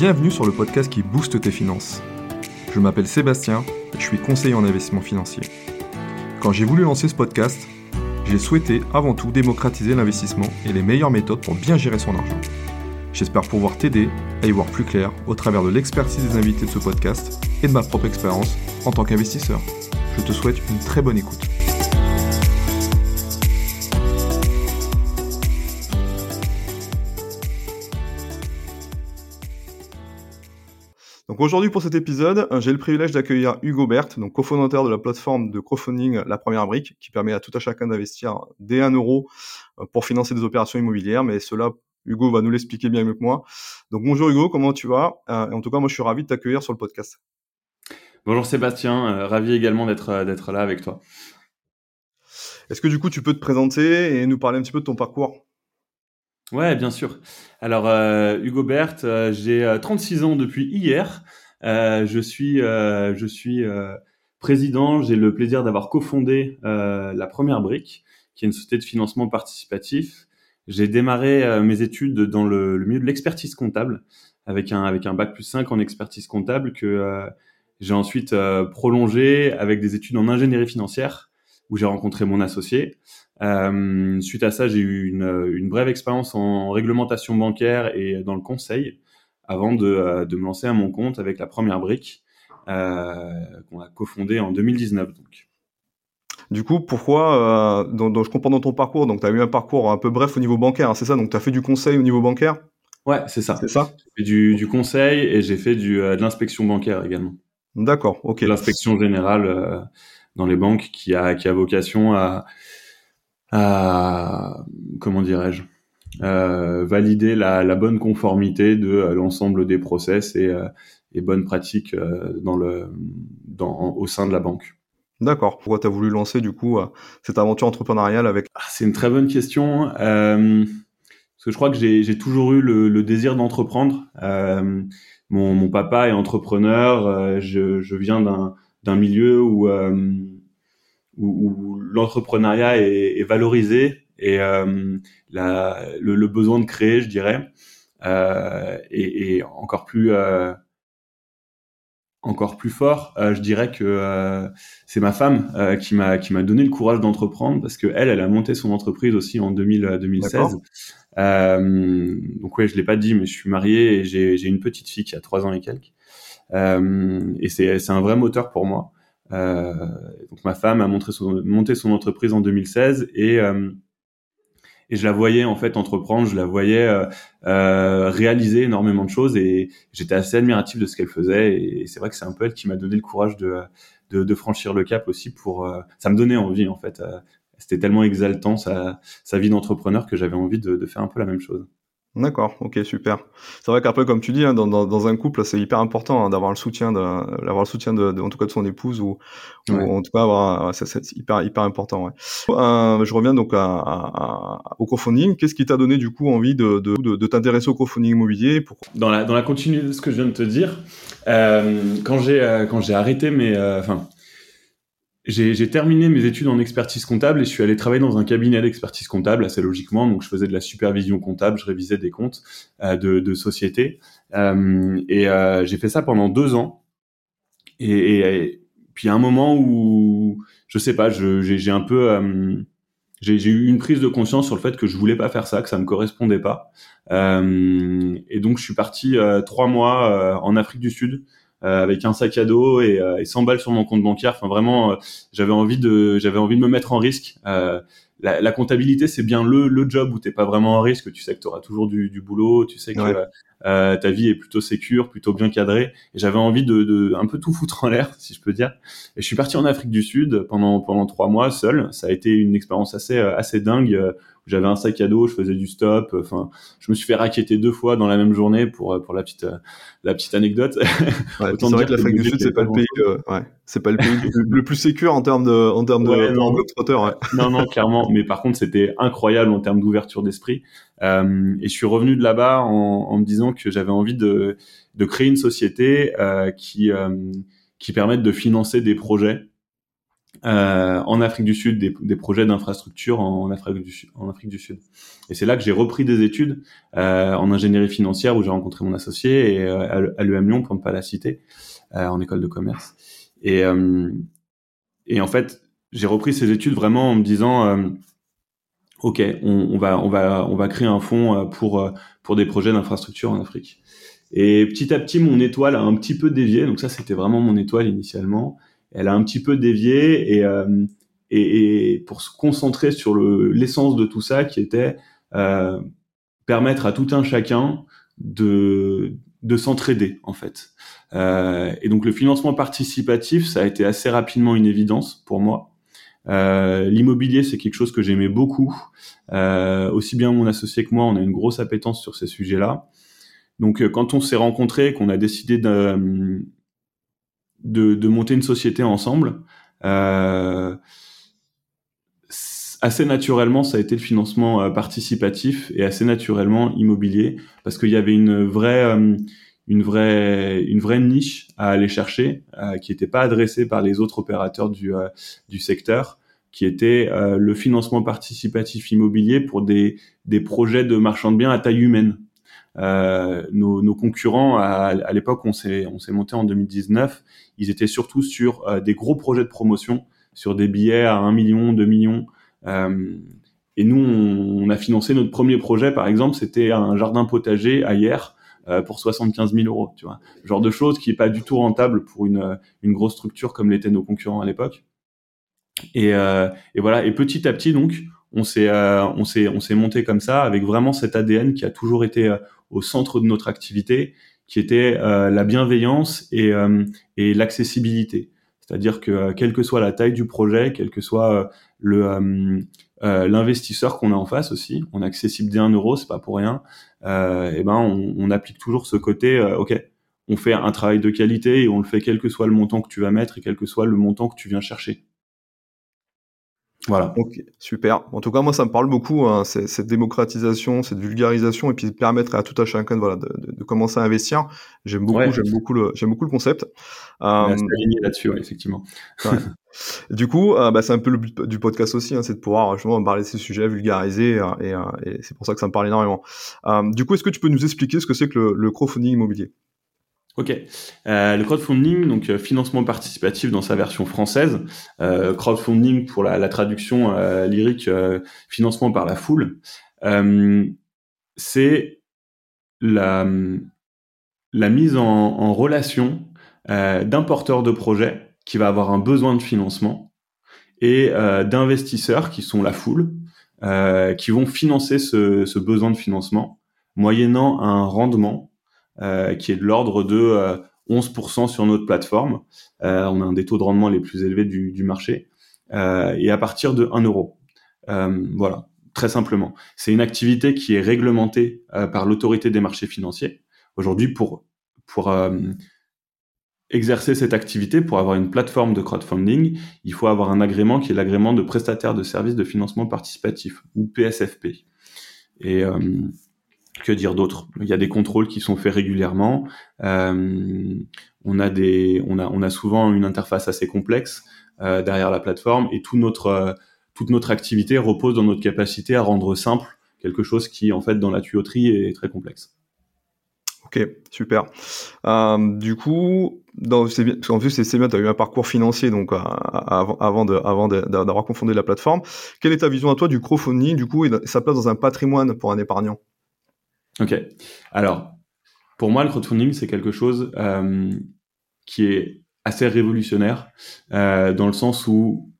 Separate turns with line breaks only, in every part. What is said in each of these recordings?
Bienvenue sur le podcast qui booste tes finances. Je m'appelle Sébastien et je suis conseiller en investissement financier. Quand j'ai voulu lancer ce podcast, j'ai souhaité avant tout démocratiser l'investissement et les meilleures méthodes pour bien gérer son argent. J'espère pouvoir t'aider à y voir plus clair au travers de l'expertise des invités de ce podcast et de ma propre expérience en tant qu'investisseur. Je te souhaite une très bonne écoute. Donc aujourd'hui pour cet épisode, euh, j'ai le privilège d'accueillir Hugo Berthe, donc cofondateur de la plateforme de crowdfunding La Première Brique, qui permet à tout à chacun d'investir dès 1 euro euh, pour financer des opérations immobilières. Mais cela, Hugo va nous l'expliquer bien mieux que moi. Donc bonjour Hugo, comment tu vas? Euh, En tout cas, moi je suis ravi de t'accueillir sur le podcast.
Bonjour Sébastien, ravi également d'être d'être là avec toi.
Est-ce que du coup tu peux te présenter et nous parler un petit peu de ton parcours?
Ouais, bien sûr. Alors, euh, Hugo Berthe, euh, j'ai 36 euh, ans depuis hier. je suis, je suis président. J'ai le plaisir d'avoir cofondé la Première Brique, qui est une société de financement participatif. J'ai démarré mes études dans le, le milieu de l'expertise comptable, avec un avec un bac plus 5 en expertise comptable que j'ai ensuite prolongé avec des études en ingénierie financière, où j'ai rencontré mon associé. Euh, suite à ça, j'ai eu une, une brève expérience en réglementation bancaire et dans le conseil avant de, euh, de me lancer à mon compte avec la première brique euh, qu'on a cofondée en 2019. Donc.
Du coup, pourquoi, euh, dans, dans, je comprends dans ton parcours, donc tu as eu un parcours un peu bref au niveau bancaire, hein, c'est ça? Donc tu as fait du conseil au niveau bancaire?
Ouais, c'est ça. C'est ça? J'ai fait du, du, conseil et j'ai fait du, de l'inspection bancaire également.
D'accord, ok.
L'inspection générale dans les banques qui a, qui a vocation à, à comment dirais-je euh, valider la, la, bonne conformité de euh, l'ensemble des process et, euh, et bonnes pratiques euh, dans le dans au sein de la banque.
D'accord. Pourquoi tu as voulu lancer du coup cette aventure entrepreneuriale avec
ah, C'est une très bonne question. Euh, parce que je crois que j'ai toujours eu le, le désir d'entreprendre. Euh, mon, mon, papa est entrepreneur. je, je viens d'un milieu où où, l'entrepreneuriat est, est, valorisé et euh, la, le, le, besoin de créer, je dirais, euh, est, est, encore plus euh, encore plus fort. Euh, je dirais que euh, c'est ma femme euh, qui m'a qui m'a donné le courage d'entreprendre parce que elle, elle a monté son entreprise aussi en 2000, 2016. donc ouais, je l'ai pas dit, mais je suis marié et j'ai une petite fille qui a trois ans et quelques. et c'est c'est un vrai moteur pour moi. Euh, donc ma femme a montré son, monté son entreprise en 2016 et euh, et je la voyais en fait entreprendre, je la voyais euh, euh, réaliser énormément de choses et j'étais assez admiratif de ce qu'elle faisait et c'est vrai que c'est un peu elle qui m'a donné le courage de, de, de, franchir le cap aussi pour euh, ça me donnait envie en fait c'était tellement exaltant sa, sa vie d'entrepreneur que j'avais envie de, de, faire un peu la même chose.
D'accord, ok, super. C'est vrai qu'après, comme tu dis, hein, dans, dans, dans, un couple, c'est hyper important hein, d'avoir le soutien, d'avoir le soutien de, de, en tout cas de son épouse ou, ou en tout cas avoir, c'est hyper hyper important. Ouais. Euh, je reviens donc à, à, au crowdfunding. Qu'est-ce qui t'a donné du coup envie de, de, de t'intéresser au crowdfunding immobilier
Pourquoi Dans la dans la continuité de ce que je viens de te dire, euh, quand j'ai euh, quand j'ai arrêté mes, euh, enfin j'ai terminé mes études en expertise comptable et je suis allé travailler dans un cabinet d'expertise comptable assez logiquement. Donc je faisais de la supervision comptable, je révisais des comptes euh, de, de sociétés euh, et euh, j'ai fait ça pendant deux ans. Et, et, puis à un moment où je sais pas, j'ai un peu euh, j'ai eu une prise de conscience sur le fait que je voulais pas faire ça, que ça me correspondait pas. Euh, et donc je suis parti trois mois en Afrique du Sud euh, avec un sac à dos et, euh, et 100 balles sur mon compte bancaire. Enfin vraiment, euh, j'avais envie de j'avais envie de me mettre en risque. La, la, comptabilité, c'est bien le, le job où t'es pas vraiment en risque. Tu sais que tu auras toujours du, du, boulot, tu sais que euh, ta vie est plutôt sécure, plutôt bien cadrée. Et j'avais envie de, de, un peu tout foutre en l'air, si je peux dire. Et je suis parti en Afrique du Sud pendant pendant trois mois seul. Ça a été une expérience assez assez dingue j'avais un sac à dos, je faisais du stop. Enfin, je me suis fait raqueter deux fois dans la même journée pour pour la petite la petite anecdote.
Ouais, c'est vrai que l'Afrique du Sud c'est pas le pays, euh, ouais, c'est pas le pays le plus sécur en termes de en termes de ouais, non, ouais.
non non clairement, mais par contre c'était incroyable en termes d'ouverture d'esprit. Euh, et je suis revenu de là-bas en, en, me disant que j'avais envie de de créer une société euh, qui euh, qui permette de financer des projets euh, en Afrique du Sud des, des projets d'infrastructure en, Afrique du, Sud. Et c'est là que j'ai repris des études en ingénierie financière où j'ai rencontré mon associé et euh, à l'EM Lyon pour ne pas la citer, en école de commerce. Et, et en fait, j'ai repris ces études vraiment en me disant ok, on, on, va on va on va créer un fonds pour pour des projets d'infrastructure en Afrique. Et petit à petit, mon étoile a un petit peu dévié. Donc ça, c'était vraiment mon étoile initialement elle a un petit peu dévié euh, et, et, pour se concentrer sur l'essence de tout ça qui était euh, permettre à tout un chacun de, de s'entraider en fait. Euh, et donc le financement participatif, ça a été assez rapidement une évidence pour moi. Euh, L'immobilier, c'est quelque chose que j'aimais beaucoup. Euh, aussi bien mon associé que moi, on a une grosse appétence sur ces sujets-là. Donc quand on s'est rencontrés, qu'on a décidé de, de, de monter une société ensemble. Euh, assez naturellement, ça a été le financement euh, participatif et assez naturellement immobilier parce qu'il y avait une vraie, euh, une vraie, une vraie niche à aller chercher euh, qui n'était pas adressée par les autres opérateurs du, du secteur, qui était le financement participatif immobilier pour des, des projets de marchand de biens à taille humaine. Euh, nos, nos, concurrents, à, à l'époque, on s'est on s'est monté en 2019, ils étaient surtout sur euh, des gros projets de promotion, sur des billets à 1 million, 2 millions. Euh, et nous, on, on, a financé notre premier projet, par exemple, c'était un jardin potager à hier euh, pour 75 000 euros. Tu vois, genre de choses qui est pas du tout rentable pour une, une grosse structure comme l'étaient nos concurrents à l'époque. Et, euh, et, voilà. Et petit à petit, donc, on s'est euh, on s'est on s'est monté comme ça avec vraiment cet ADN qui a toujours été au centre de notre activité, qui était euh, la bienveillance et, euh, et l'accessibilité. C'est-à-dire que euh, quelle que soit la taille du projet, quel que soit le l'investisseur qu'on a en face aussi, on est accessible dès un euro, c'est pas pour rien. et ben on, on, applique toujours ce côté, ok, on fait un travail de qualité et on le fait quel que soit le montant que tu vas mettre et quel que soit le montant que tu viens chercher.
Voilà. Ok, super. En tout cas, moi, ça me parle beaucoup, hein, cette démocratisation, cette vulgarisation, et puis permettre à tout à chacun de, voilà, de, de, commencer à investir. J'aime beaucoup, j'aime beaucoup le, j'aime beaucoup le concept.
Euh, là-dessus, ouais, effectivement.
Ouais. du coup, euh, bah, c'est un peu le but du podcast aussi, hein, c'est de pouvoir justement parler de ces sujets, vulgariser, euh, et, euh, et c'est pour ça que ça me parle énormément. Euh, du coup, est-ce que tu peux nous expliquer ce que c'est que le, le crowdfunding immobilier?
Ok. Euh, le crowdfunding, donc euh, financement participatif dans sa version française, euh, crowdfunding pour la, la traduction euh, lyrique, euh, financement par la foule, euh, c'est la, la mise en, en relation d'un porteur de projet qui va avoir un besoin de financement et d'investisseurs qui sont la foule, qui vont financer ce, ce besoin de financement moyennant un rendement qui est de l'ordre de 11% euh, sur notre plateforme. Euh, on a un des taux de rendement les plus élevés du, du marché. et à partir de 1 euro. voilà, très simplement. C'est une activité qui est réglementée par l'autorité des marchés financiers. Aujourd'hui, pour, pour exercer cette activité, pour avoir une plateforme de crowdfunding, il faut avoir un agrément qui est l'agrément de prestataire de services de financement participatif, ou PSFP. Et euh, que dire d'autre? Il y a des contrôles qui sont faits régulièrement. Euh, on a des, on a, on a souvent une interface assez complexe euh, derrière la plateforme et tout notre, euh, toute notre activité repose dans notre capacité à rendre simple quelque chose qui, en fait, dans la tuyauterie est très complexe.
Ok, super. Euh, du coup, dans, en plus c'est bien, tu as eu un parcours financier donc euh, avant, avant de, avant d'avoir confondé la plateforme. Quelle est ta vision à toi du crowdfunding du coup et sa place dans un patrimoine pour un épargnant?
Ok. Alors, pour moi, le crowdfunding, c'est quelque chose euh, qui est assez révolutionnaire, euh, dans le sens où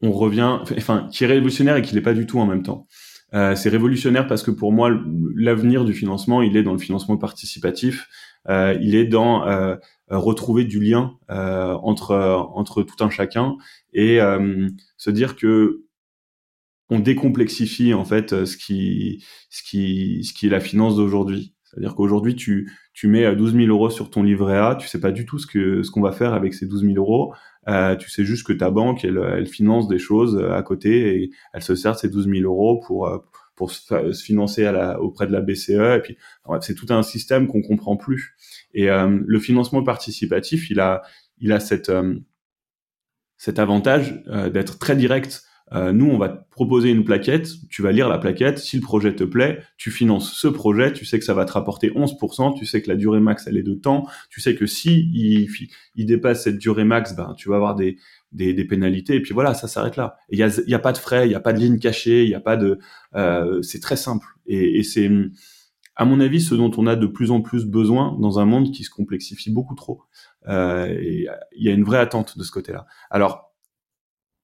on revient, enfin, qui est révolutionnaire et qui n'est pas du tout en même temps. Euh, c'est révolutionnaire parce que pour moi, l'avenir du financement, il est dans le financement participatif, euh, il est dans euh, retrouver du lien euh, entre entre tout un chacun et se dire que on décomplexifie en fait euh, ce qui, ce qui, ce qui est la finance d'aujourd'hui. C'est-à-dire qu'aujourd'hui, tu, tu mets 12 000 euros sur ton livret A, tu sais pas du tout ce que ce qu'on va faire avec ces 12 000 euros. Euh, tu sais juste que ta banque, elle, finance des choses euh, à côté et elle se sert de ces 12 000 euros pour euh, pour se, financer auprès de la BCE. Et puis, c'est tout un système qu'on comprend plus. Et euh, le financement participatif, il a il a cette cet avantage d'être très direct euh, nous, on va te proposer une plaquette, tu vas lire la plaquette, si le projet te plaît, tu finances ce projet, tu sais que ça va te rapporter 11%, tu sais que la durée max, elle est de temps, tu sais que si il, il dépasse cette durée max, ben, tu vas avoir des, des, des pénalités, et puis voilà, ça s'arrête là. Il n'y a, y a pas de frais, il n'y a pas de ligne cachée, il n'y a pas de... Euh, c'est très simple. Et, et c'est, à mon avis, ce dont on a de plus en plus besoin dans un monde qui se complexifie beaucoup trop. Euh, il y a une vraie attente de ce côté-là. Alors,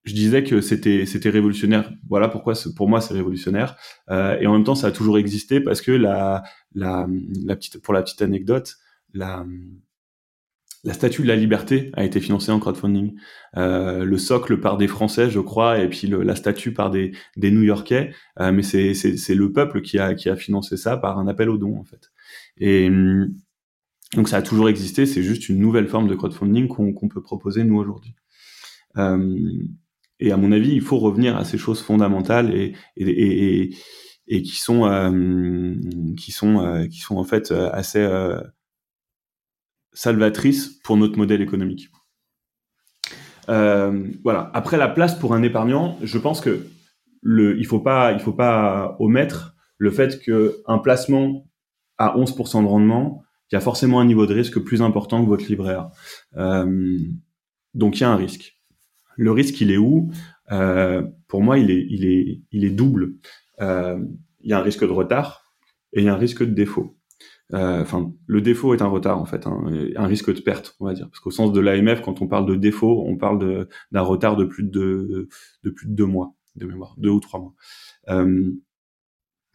je disais que c'était c'était révolutionnaire. Voilà pourquoi pour moi c'est révolutionnaire. Euh, et en même temps, ça a toujours existé parce que la la la petite pour la petite anecdote, la la statue de la liberté a été financée en crowdfunding. Euh, le socle par des Français, je crois, et puis le, la statue par des, des New-Yorkais. Euh, mais c'est, c'est, c'est le peuple qui a, qui a financé ça par un appel aux dons, en fait. Et donc ça a toujours existé. C'est juste une nouvelle forme de crowdfunding qu'on, qu'on peut proposer nous aujourd'hui. Euh, et à mon avis, il faut revenir à ces choses fondamentales et, qui sont euh, qui sont euh, qui sont en fait euh, assez salvatrices pour notre modèle économique. Voilà. Après la place pour un épargnant, je pense que le il faut pas il faut pas omettre le fait que un placement à 11% de rendement, il y a forcément un niveau de risque plus important que votre A. donc il y a un risque le risque, il est où? Euh, Pour moi, il est, double. Euh, il y a un risque de retard et il y a un risque de défaut. Euh, enfin, le défaut est un retard en fait, hein, un risque de perte, on va dire, parce qu'au sens de l'AMF, quand on parle de défaut, on parle d'un retard de plus de, de plus de deux mois de mémoire, deux ou trois mois.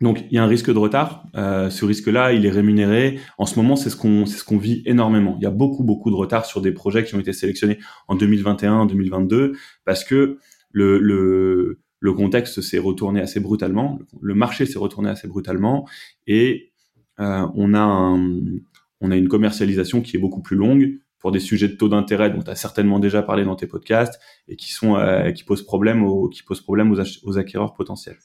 Euh, donc il y a un risque de retard. Euh, ce risque-là, il est rémunéré. En ce moment, c'est ce qu'on c'est ce qu'on vit énormément. Il y a beaucoup beaucoup de retard sur des projets qui ont été sélectionnés en 2021, en 2022, parce que le le, le contexte s'est retourné assez brutalement. Le marché s'est retourné assez brutalement et euh, on a un, on a une commercialisation qui est beaucoup plus longue pour des sujets de taux d'intérêt dont tu as certainement déjà parlé dans tes podcasts et qui sont euh, qui posent problème aux qui posent problème aux, aux acquéreurs potentiels.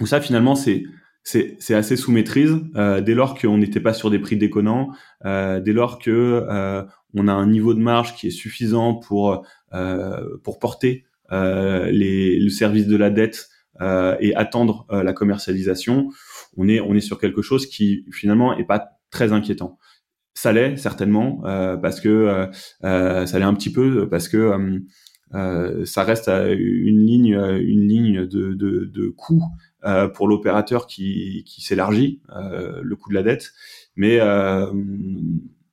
Où ça finalement c'est c'est assez sous maîtrise euh, dès lors qu'on n'était pas sur des prix déconnants, euh, dès lors que euh, on a un niveau de marge qui est suffisant pour euh, pour porter euh, les, le service de la dette euh, et attendre la commercialisation, on est on est sur quelque chose qui finalement est pas très inquiétant. Ça l'est certainement parce que ça l'est un petit peu parce que ça reste une ligne une ligne de de, de coût euh, pour l'opérateur qui, qui s'élargit euh, le coût de la dette, mais euh,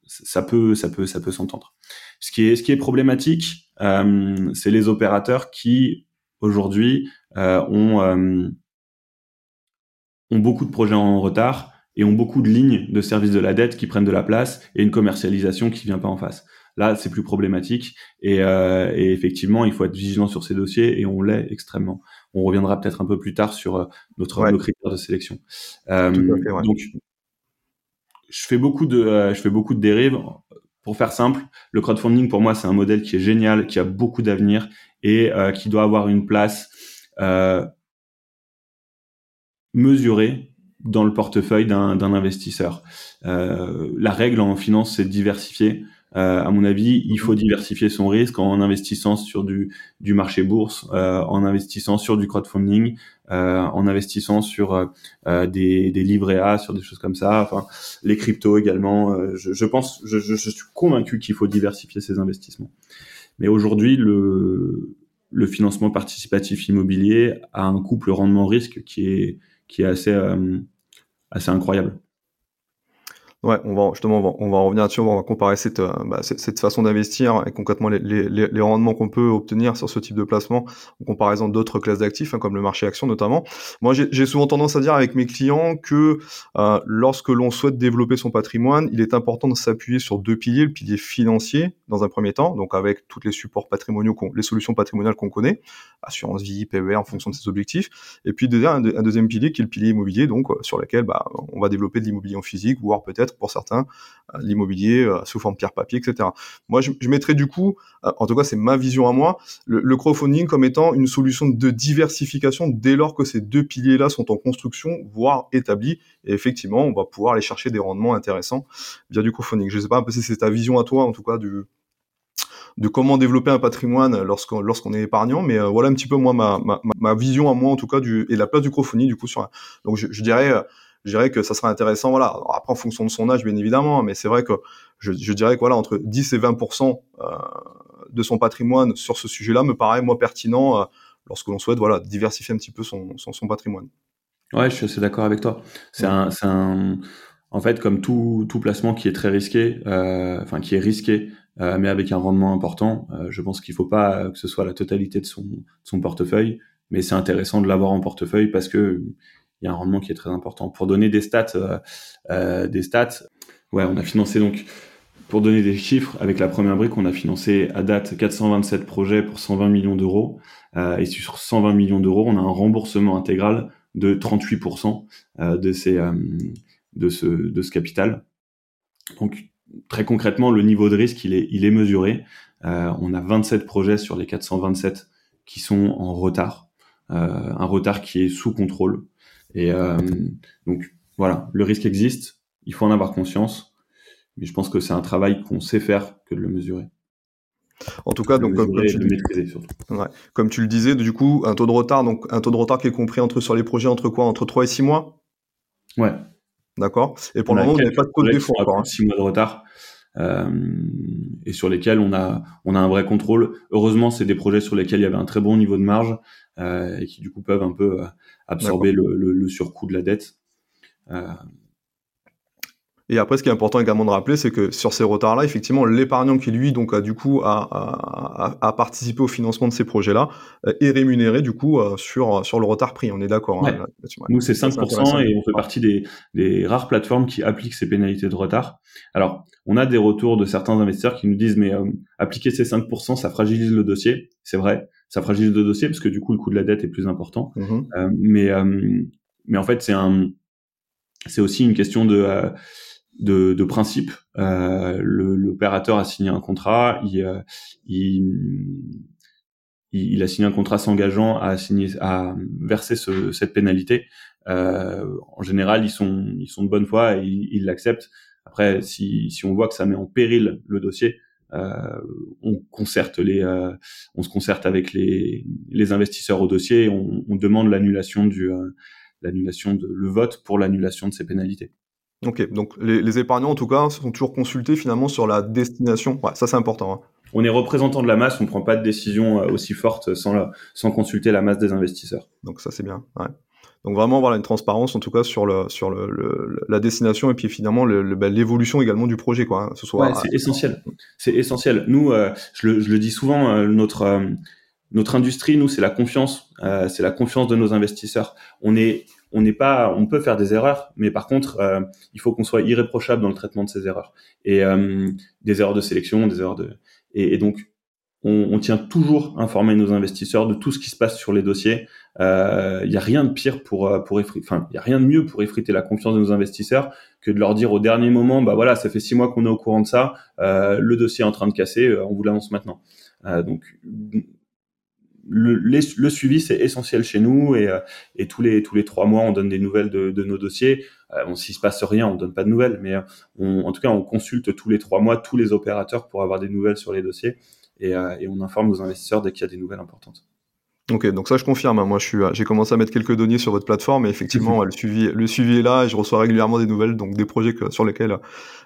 ça peut ça peut ça peut s'entendre. Ce qui est ce qui est problématique, c'est les opérateurs qui aujourd'hui ont ont beaucoup de projets en retard et ont beaucoup de lignes de service de la dette qui prennent de la place et une commercialisation qui vient pas en face. Là, c'est plus problématique et, euh, et, effectivement, il faut être vigilant sur ces dossiers et on l'est extrêmement. On reviendra peut-être un peu plus tard sur euh, notre nos critères de sélection. Euh, Donc, je fais beaucoup de euh, je fais beaucoup de dérives. Pour faire simple, le crowdfunding pour moi c'est un modèle qui est génial, qui a beaucoup d'avenir et euh, qui doit avoir une place mesurée dans le portefeuille d'un investisseur. la règle en finance, c'est de diversifier. Euh, à mon avis, il faut diversifier son risque en investissant sur du, du marché bourse, euh, en investissant sur du crowdfunding, euh, en investissant sur euh, des, des livrets A, sur des choses comme ça. Enfin, les cryptos également. Je, je, pense, je, je, suis convaincu qu'il faut diversifier ses investissements. Mais aujourd'hui, le, le financement participatif immobilier a un couple rendement-risque qui est, qui est assez, assez incroyable.
Ouais, on va justement on va, on va revenir là-dessus, on va comparer cette, euh, bah, cette, façon d'investir et concrètement les, les, les, rendements qu'on peut obtenir sur ce type de placement en comparaison d'autres classes d'actifs, hein, comme le marché action notamment. Moi, j'ai souvent tendance à dire avec mes clients que euh, lorsque l'on souhaite développer son patrimoine, il est important de s'appuyer sur deux piliers, le pilier financier dans un premier temps, donc avec tous les supports patrimoniaux, les solutions patrimoniales qu'on connaît, assurance vie, PER en fonction de ses objectifs, et puis un, un deuxième pilier qui est le pilier immobilier, donc euh, sur lequel bah, on va développer de l'immobilier en physique, voire peut-être pour certains, euh, l'immobilier euh, sous forme pierre-papier, etc. Moi, je, je, mettrais du coup, euh, en tout cas c'est ma vision à moi, le, crowdfunding comme étant une solution de diversification dès lors que ces deux piliers-là sont en construction, voire établis, et effectivement, on va pouvoir aller chercher des rendements intéressants via du crowdfunding. Je ne sais pas un peu si c'est ta vision à toi, en tout cas, de comment développer un patrimoine lorsqu'on est épargnant. Mais voilà un petit peu moi ma, vision à moi en tout cas et la place du crowdfunding du coup sur. Donc je, je dirais je dirais que ça serait intéressant. Voilà, après en fonction de son âge bien évidemment, mais c'est vrai que je, je, dirais que voilà entre 10 et 20 euh, de son patrimoine sur ce sujet-là me paraît moi pertinent euh, lorsque l'on souhaite voilà diversifier un petit peu son, son, son patrimoine.
Ouais, je suis assez d'accord avec toi. C'est un, c'est un, en fait, comme tout, tout placement qui est très risqué, euh, enfin qui est risqué, euh, mais avec un rendement important, euh, je pense qu'il faut pas que ce soit la totalité de son, de son portefeuille, mais c'est intéressant de l'avoir en portefeuille parce que il y a un rendement qui est très important. Pour donner des stats, euh, euh, des stats, ouais, on a financé donc pour donner des chiffres, avec la première brique, on a financé à date 427 projets pour 120 millions d'euros. Euh, et sur 120 millions d'euros, on a un remboursement intégral de 38% euh, de, ces, de, ce, de ce capital. Donc très concrètement, le niveau de risque, il est, il est mesuré. On a 27 projets sur les 427 qui sont en retard. un retard qui est sous contrôle. Et donc voilà, le risque existe, il faut en avoir conscience, mais je pense que c'est un travail qu'on sait faire que de le mesurer.
En tout cas, donc comme, tu ouais. comme, tu le disais, du coup, un taux de retard, donc un taux de retard qui est compris entre sur les projets entre quoi, entre 3 et 6 mois?
Ouais.
D'accord? Et pour le moment, vous n'avez pas de taux de défaut encore.
6 hein. mois de retard. Euh, et sur lesquels on a on a un vrai contrôle. Heureusement, c'est des projets sur lesquels il y avait un très bon niveau de marge euh, et qui du coup peuvent un peu euh, absorber le, le, le, surcoût de la dette. Euh,
et après, ce qui est important également de rappeler, c'est que sur ces retards-là, effectivement, l'épargnant qui lui donc a du coup participé au financement de ces projets-là euh, est rémunéré du coup euh, sur sur le retard pris. On est d'accord.
Hein, Nous, c'est 5% et on fait partie des, des rares plateformes qui appliquent ces pénalités de retard. Alors, on a des retours de certains investisseurs qui nous disent mais euh, appliquer ces 5%, ça fragilise le dossier. C'est vrai, ça fragilise le dossier parce que du coup le coût de la dette est plus important. Mmh euh, mais mais en fait, c'est un c'est aussi une question de de, de principe. Euh, L'opérateur a signé un contrat, il, euh, il, il, a signé un contrat s'engageant à signer, à verser ce, cette pénalité. Euh, en général, ils sont, ils sont de bonne foi et ils l'acceptent. Après, si, si on voit que ça met en péril le dossier, euh, on concerte les, euh, on se concerte avec les, les investisseurs au dossier, et on, on demande l'annulation du, euh, l'annulation de le vote pour l'annulation de ces pénalités.
Ok, donc les, les, épargnants en tout cas sont toujours consultés finalement sur la destination. Ouais, ça c'est important. Hein.
On est représentant de la masse, on ne prend pas de décision euh, aussi forte sans, la, sans consulter la masse des investisseurs.
Donc ça c'est bien. Ouais. Donc vraiment voilà une transparence en tout cas sur le sur le, le la destination et puis finalement ben, l'évolution également du projet quoi. Hein,
ce. Ouais, c'est essentiel. C'est essentiel. Nous, euh, je, le, je, le, dis souvent, euh, notre euh, notre industrie, nous, c'est la confiance. Euh, c'est la confiance de nos investisseurs. On est on n'est pas, on peut faire des erreurs, mais par contre, euh, il faut qu'on soit irréprochable dans le traitement de ces erreurs et euh, des erreurs de sélection, des erreurs de, et, et donc on, on, tient toujours informer nos investisseurs de tout ce qui se passe sur les dossiers. Il euh, n'y a rien de pire pour euh, pour enfin il y a rien de mieux pour effriter la confiance de nos investisseurs que de leur dire au dernier moment, bah voilà, ça fait six mois qu'on est au courant de ça, euh, le dossier est en train de casser, on vous l'annonce maintenant. donc le, le, suivi c'est essentiel chez nous et, euh, et, tous les tous les trois mois on donne des nouvelles de, de nos dossiers. Euh, bon, s'il se passe rien, on donne pas de nouvelles, mais euh, on, en tout cas on consulte tous les trois mois tous les opérateurs pour avoir des nouvelles sur les dossiers et, euh, et on informe nos investisseurs dès qu'il y a des nouvelles importantes.
Ok, donc ça je confirme. Hein. Moi, je suis, j'ai commencé à mettre quelques données sur votre plateforme et effectivement, le suivi, le suivi est là et je reçois régulièrement des nouvelles, donc des projets que, sur lesquels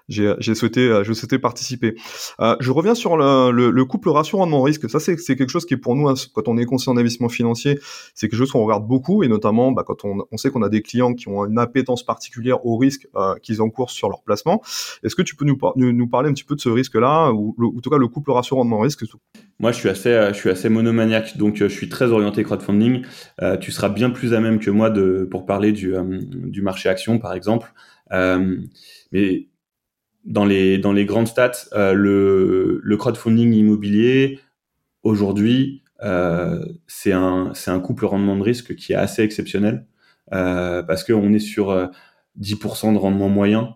j'ai, souhaité, souhaitais participer. Euh, je reviens sur le, le, le couple ratio rendement risque. Ça, c'est, quelque chose qui est pour nous, hein, quand on est conseiller en investissement financier, c'est quelque chose qu'on regarde beaucoup et notamment, bah, quand on, sait qu'on a des clients qui ont une appétence particulière au risque euh, qu'ils encourent sur leur placement. Est-ce que tu peux nous, parler un petit peu de ce risque-là ou, en tout cas le couple ratio rendement risque
Moi, je suis assez, je suis assez monomaniaque, donc je suis très orienté crowdfunding, euh, tu seras bien plus à même que moi de, pour parler du, euh, du marché action, par exemple. Euh, mais dans les, grandes stats, le, le crowdfunding immobilier, aujourd'hui, c'est un, couple rendement de risque qui est assez exceptionnel parce qu'on est sur 10% de rendement moyen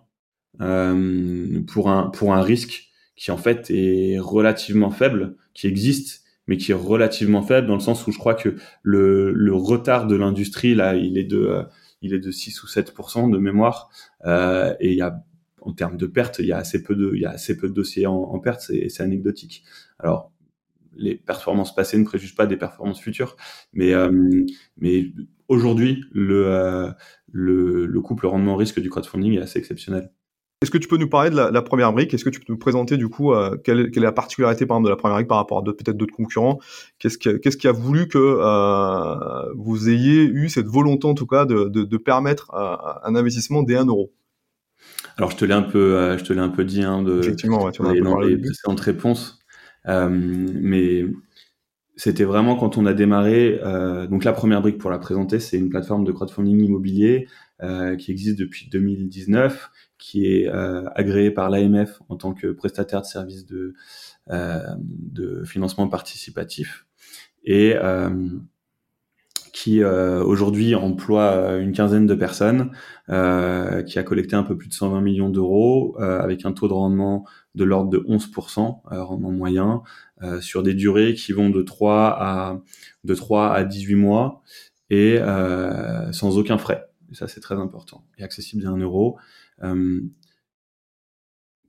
pour, un, risque qui en fait est relativement faible, qui existe mais qui est relativement faible dans le sens où je crois que le, retard de l'industrie là, il est de euh, il est de 6 ou 7 de mémoire euh, et il y a en termes de pertes, il y a assez peu de, dossiers en, en pertes, c'est anecdotique. Alors, les performances passées ne préjugent pas des performances futures, mais, euh, aujourd'hui, le, le, couple rendement-risque du crowdfunding est assez exceptionnel.
Est-ce que tu peux nous parler de la, première brique? Est-ce que tu peux nous présenter du coup euh, quelle, est la particularité par exemple de la première brique par rapport à peut-être d'autres concurrents? Qu'est-ce qui, a voulu que euh, vous ayez eu cette volonté en tout cas de, permettre euh, un investissement des 1 euro?
Alors je te l'ai un peu, euh, je te l'ai un peu dit hein, de,
Effectivement, ouais, tu
dans, dans les précédentes réponses, euh, mais c'était vraiment quand on a démarré. donc la première brique pour la présenter, c'est une plateforme de crowdfunding immobilier qui existe depuis 2019 qui est euh, agréé par l'AMF en tant que prestataire de services de, euh, de financement participatif et euh, qui aujourd'hui emploie une quinzaine de personnes, qui a collecté un peu plus de 120 millions d'euros avec un taux de rendement de l'ordre de 11%, rendement moyen, sur des durées qui vont de 3 à, de 3 à 18 mois et sans aucun frais. Ça, c'est très important. Et accessible à 1 euro. Euh,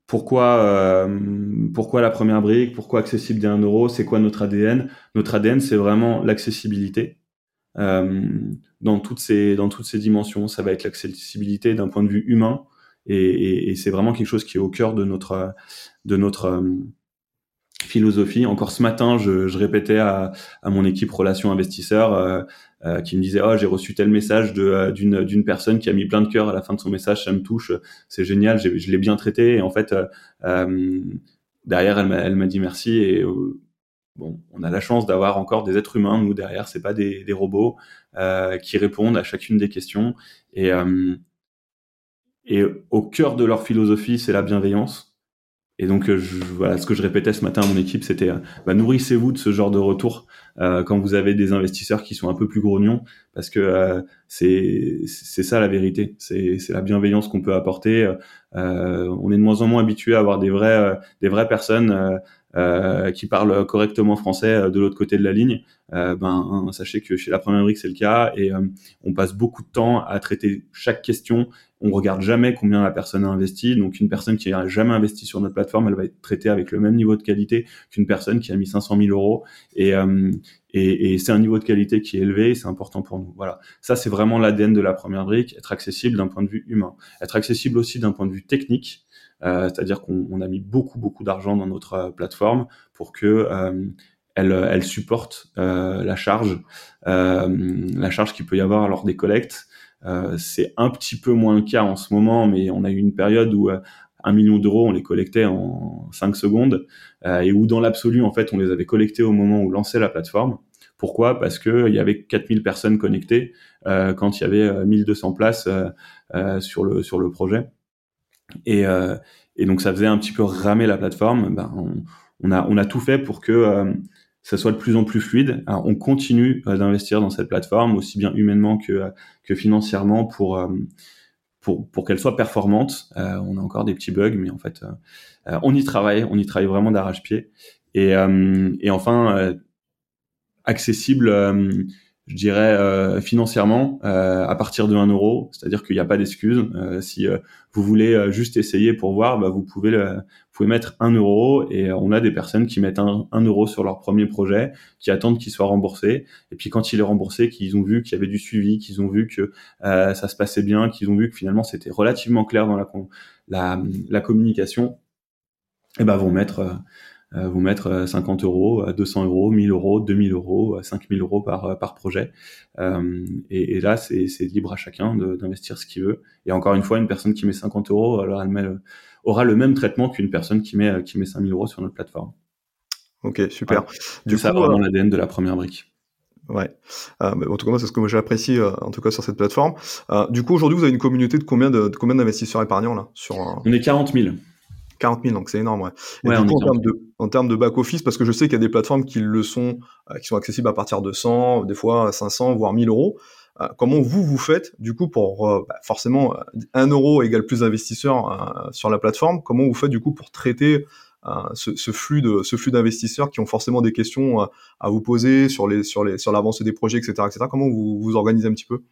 pourquoi, euh, pourquoi la première brique? Pourquoi accessible dès 1 euro? C'est quoi notre ADN Notre ADN, c'est vraiment l'accessibilité euh, dans toutes ces dans toutes ces dimensions. Ça va être l'accessibilité d'un point de vue humain, et, et, et c'est vraiment quelque chose qui est au cœur de notre de notre philosophie. Encore ce matin, je, je répétais à, à, mon équipe relations investisseurs euh, euh, qui me disait oh j'ai reçu tel message euh, d'une d'une personne qui a mis plein de cœur à la fin de son message, ça me touche, c'est génial, je l'ai bien traité et en fait euh, derrière elle m'a elle m'a dit merci et bon on a la chance d'avoir encore des êtres humains nous derrière, c'est pas des, des robots qui répondent à chacune des questions et et au cœur de leur philosophie c'est la bienveillance et donc, euh, je, voilà, ce que je répétais ce matin à mon équipe, c'était euh, bah, nourrissez-vous de ce genre de retour euh, quand vous avez des investisseurs qui sont un peu plus grognons, parce que euh, c'est c'est ça la vérité. C'est la bienveillance qu'on peut apporter. on est de moins en moins habitué à avoir des vrais des vraies personnes euh, qui parlent correctement français de l'autre côté de la ligne, euh, ben sachez que chez la première brique c'est le cas et on passe beaucoup de temps à traiter chaque question on regarde jamais combien la personne a investi. Donc une personne qui a jamais investi sur notre plateforme, elle va être traitée avec le même niveau de qualité qu'une personne qui a mis 500 000 euros. Euh, et, et c'est un niveau de qualité qui est élevé et c'est important pour nous. Voilà, ça c'est vraiment l'ADN de la première brique, être accessible d'un point de vue humain, être accessible aussi d'un point de vue technique. Euh, c'est-à-dire qu'on a mis beaucoup beaucoup d'argent dans notre euh, plateforme pour que euh, elle, elle, supporte la charge, la charge qu'il peut y avoir lors des collectes, c'est un petit peu moins le cas en ce moment, mais on a eu une période où un million d'euros, on les collectait en 5 secondes, et où dans l'absolu, en fait, on les avait collectés au moment où lançait la plateforme. Pourquoi? Parce que il y avait 4000 personnes connectées quand il y avait 1200 places sur le sur le projet. Et, et donc ça faisait un petit peu ramer la plateforme. Ben, on, a on a tout fait pour que ça soit de plus en plus fluide. Alors, on continue euh, d'investir dans cette plateforme, aussi bien humainement que, euh, que financièrement, pour, euh, pour, pour qu'elle soit performante. on a encore des petits bugs, mais en fait, on y travaille, on y travaille vraiment d'arrache-pied. Et, et enfin, accessible je dirais euh, financièrement euh, à partir de 1 euro, c'est-à-dire qu'il n'y a pas d'excuse. Euh, si vous voulez juste essayer pour voir, bah, vous pouvez le, vous pouvez mettre 1 euro et on a des personnes qui mettent 1, euro sur leur premier projet, qui attendent qu'il soit remboursé et puis quand il est remboursé, qu'ils ont vu qu'il y avait du suivi, qu'ils ont vu que ça se passait bien, qu'ils ont vu que finalement c'était relativement clair dans la, la, la communication, et ben vont mettre euh, vous mettre 50 euh, euros, 200 euros, 1000 euros, 2000 euros, 5000 euros par, euh, par projet. Et, et, là, c'est libre à chacun d'investir ce qu'il veut. Et encore une fois, une personne qui met 50 euros, alors elle met, aura le même traitement qu'une personne qui met, qui met 5000 euros sur notre plateforme.
Ok, super.
Du coup, ça vraiment l'ADN de la première brique.
Ouais. Euh, en tout cas, c'est ce que moi j'apprécie en tout cas sur cette plateforme. Euh, du coup, aujourd'hui, vous avez une communauté de combien de, de combien d'investisseurs épargnants là sur
On est 40 000.
40 000, donc c'est énorme. Ouais. Et du coup, en termes, de, en termes de back-office, parce que je sais qu'il y a des plateformes qui le sont, euh, qui sont accessibles à partir de 100, des fois 500, voire 1000 euros. Euh, comment vous, vous faites, du coup, pour euh, bah, forcément 1 euro égale plus d'investisseurs sur la plateforme, comment vous faites, du coup, pour traiter ce, flux ce flux d'investisseurs qui ont forcément des questions à vous poser sur les sur les sur l'avancée des projets etc etc comment vous vous organisez un petit peu?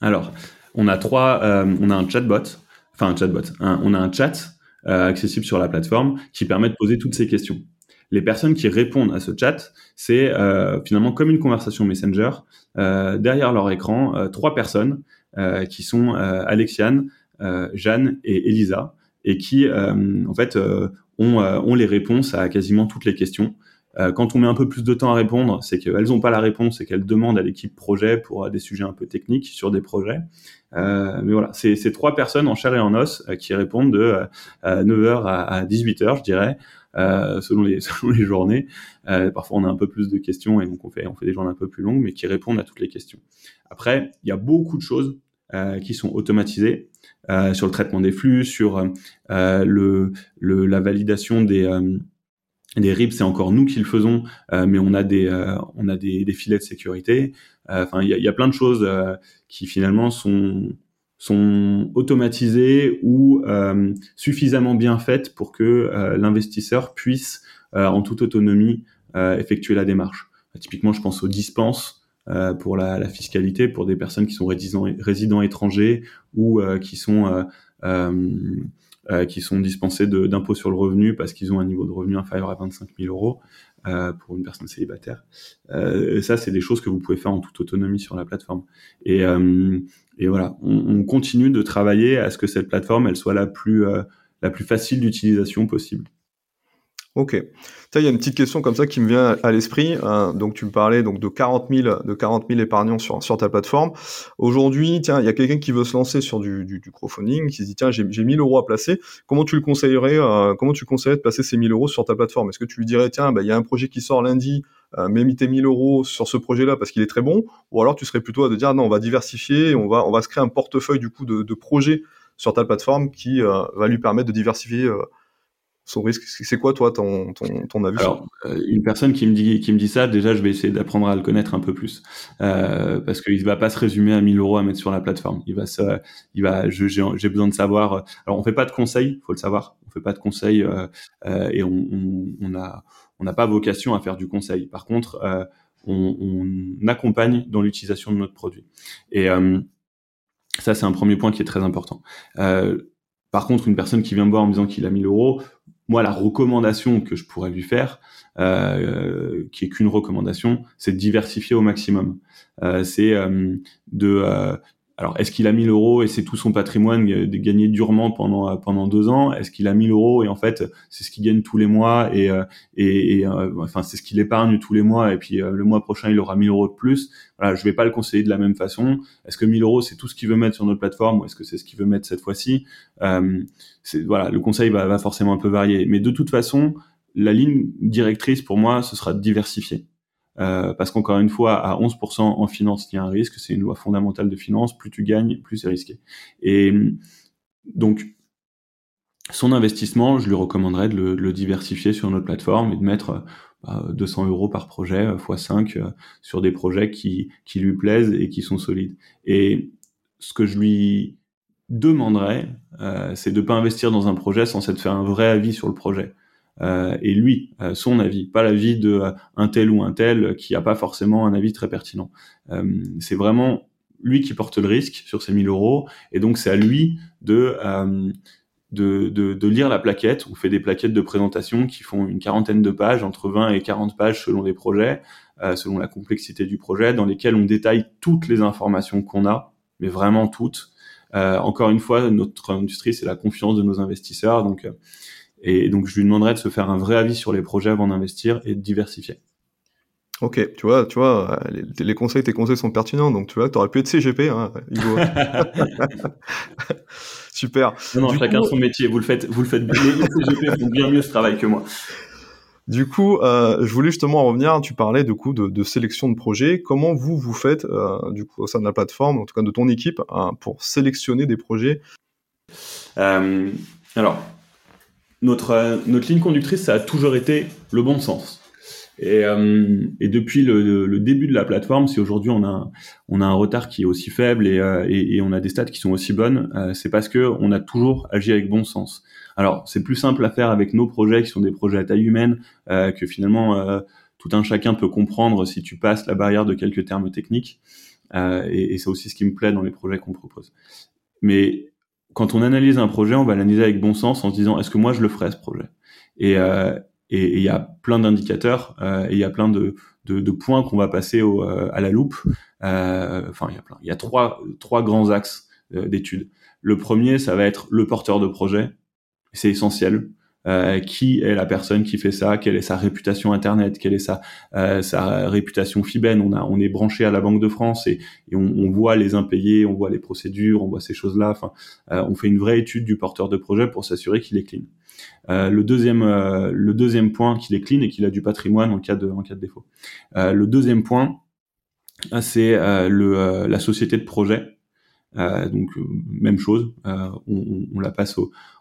Alors on a trois on a un chatbot enfin un chatbot, on a un chat accessible sur la plateforme qui permet de poser toutes ces questions. Les personnes qui répondent à ce chat, c'est finalement comme une conversation Messenger. derrière leur écran, trois personnes qui sont Alexiane, Jeanne et Elisa, et qui en fait ont, ont les réponses à quasiment toutes les questions. Euh, quand on met un peu plus de temps à répondre, c'est qu'elles n'ont pas la réponse et qu'elles demandent à l'équipe projet pour des sujets un peu techniques sur des projets. Euh, mais voilà, c'est ces trois personnes en chair et en os euh, qui répondent de 9h à, 18h, je dirais, selon, les, selon les journées. parfois, on a un peu plus de questions et donc on fait, on fait des journées un peu plus longues, mais qui répondent à toutes les questions. Après, il y a beaucoup de choses qui sont automatisées. sur le traitement des flux, sur le, le, la validation des, des RIP, c'est encore nous qui le faisons, euh, mais on a des euh, on a des, des, filets de sécurité. Euh, enfin, il y a, y a, plein de choses qui finalement sont sont automatisées ou suffisamment bien faites pour que l'investisseur puisse en toute autonomie effectuer la démarche. Typiquement, je pense aux dispenses pour la, la, fiscalité pour des personnes qui sont résidents, résidents étrangers ou qui sont euh, qui sont dispensés d'impôt sur le revenu parce qu'ils ont un niveau de revenu inférieur à 25 000 euros euh, pour une personne célibataire. Euh, ça, c'est des choses que vous pouvez faire en toute autonomie sur la plateforme. Et, voilà, on, on, continue de travailler à ce que cette plateforme, elle soit la plus, la plus facile d'utilisation possible.
Ok. Il y a une petite question comme ça qui me vient à l'esprit. Hein. donc, tu me parlais donc de 40 000, de 40 000 épargnants sur, sur ta plateforme. Aujourd'hui, tiens, il y a quelqu'un qui veut se lancer sur du, du, du crowdfunding, qui se dit tiens, j'ai 1000 euros à placer. Comment tu le conseillerais euh, Comment tu conseillerais de placer ces 1000 euros sur ta plateforme? Est-ce que tu lui dirais tiens, bah, il y a un projet qui sort lundi, euh, mets tes 1000 euros sur ce projet-là parce qu'il est très bon? Ou alors tu serais plutôt à de dire non, on va diversifier, on va on va se créer un portefeuille du coup de, de projets sur ta plateforme qui euh, va lui permettre de diversifier euh, son risque C'est quoi, toi, ton, ton, ton avis
Alors, euh, une personne qui me dit qui me dit ça, déjà, je vais essayer d'apprendre à le connaître un peu plus, euh, parce qu'il va pas se résumer à 1000 euros à mettre sur la plateforme. Il va se, il va, j'ai besoin de savoir. Alors, on fait pas de conseils, faut le savoir. On fait pas de conseils euh, euh, et on, on, on a, on n'a pas vocation à faire du conseil. Par contre, euh, on, on, accompagne dans l'utilisation de notre produit. Et euh, ça, c'est un premier point qui est très important. par contre, une personne qui vient me voir en me disant qu'il a 1000 euros, moi, la recommandation que je pourrais lui faire, euh, qui est qu'une recommandation, c'est de diversifier au maximum. Euh, c'est euh, de euh, alors, est-ce qu'il a 1000 euros et c'est tout son patrimoine de gagner durement pendant pendant deux ans? Est-ce qu'il a 1000 euros et en fait c'est ce qu'il gagne tous les mois et et, et enfin c'est ce qu'il épargne tous les mois et puis le mois prochain il aura 1000 euros de plus? Voilà, je vais pas le conseiller de la même façon. Est-ce que 1000 euros c'est tout ce qu'il veut mettre sur notre plateforme ou est-ce que c'est ce qu'il veut mettre cette fois-ci? Voilà, le conseil va, va, forcément un peu varier. Mais de toute façon, la ligne directrice pour moi, ce sera de diversifier. Euh, parce qu'encore une fois, à 11% en finance, il y a un risque. C'est une loi fondamentale de finance. Plus tu gagnes, plus c'est risqué. Et donc, son investissement, je lui recommanderais de le, de le diversifier sur notre plateforme et de mettre bah, 200 euros par projet x 5 euh, sur des projets qui, qui lui plaisent et qui sont solides. Et ce que je lui demanderait, euh, c'est de pas investir dans un projet sans s'être fait un vrai avis sur le projet. Euh, et lui, euh, son avis, pas l'avis de euh, un tel ou un tel qui a pas forcément un avis très pertinent. Euh, c'est vraiment lui qui porte le risque sur ces 1000 euros, et donc c'est à lui de, de, de, de, lire la plaquette. On fait des plaquettes de présentation qui font une quarantaine de pages, entre 20 et 40 pages selon les projets, selon la complexité du projet, dans lesquelles on détaille toutes les informations qu'on a, mais vraiment toutes, euh, encore une fois, notre industrie, c'est la confiance de nos investisseurs. Donc, euh, et donc, je lui demanderais de se faire un vrai avis sur les projets avant d'investir et de diversifier.
Ok, tu vois, tu vois, les, les, conseils, tes conseils sont pertinents, donc tu vois, tu aurais pu être CGP, hein, Hugo. Super.
Non, non chacun son métier. Vous le faites, vous le faites bien. Les CGP font bien mieux ce travail que moi.
Du coup, euh, je voulais justement revenir. Tu parlais du coup de, de sélection de projets. Comment vous vous faites euh, du coup au sein de la plateforme, en tout cas de ton équipe, hein, pour sélectionner des projets?
Euh, Alors, notre notre ligne conductrice, ça a toujours été le bon sens. Et, euh, et depuis le, le, début de la plateforme, si aujourd'hui on a on a un retard qui est aussi faible et, euh, et, on a des stats qui sont aussi bonnes, euh, c'est parce que on a toujours agi avec bon sens. Alors c'est plus simple à faire avec nos projets qui sont des projets à taille humaine euh, que finalement euh, tout un chacun peut comprendre si tu passes la barrière de quelques termes techniques. et c'est aussi ce qui me plaît dans les projets qu'on propose. Mais quand on analyse un projet, on va l'analyser avec bon sens en se disant est-ce que moi je le ferais ce projet? Et et il y a plein d'indicateurs et il y a plein de, de, de points qu'on va passer au, à la loupe. Enfin, il y a plein. Il y a trois trois grands axes d'études. Le premier, ça va être le porteur de projet. C'est essentiel. Euh, qui est la personne qui fait ça, quelle est sa réputation internet, quelle est sa euh, sa réputation FIBEN. On a on est branché à la Banque de France et, et on, on, voit les impayés, on voit les procédures, on voit ces choses-là. Enfin, euh, on fait une vraie étude du porteur de projet pour s'assurer qu'il est clean. Euh, le deuxième le deuxième point qu'il est clean et qu'il a du patrimoine en cas de en cas de défaut. le deuxième point c'est le la société de projet. Donc même chose, on, on, la passe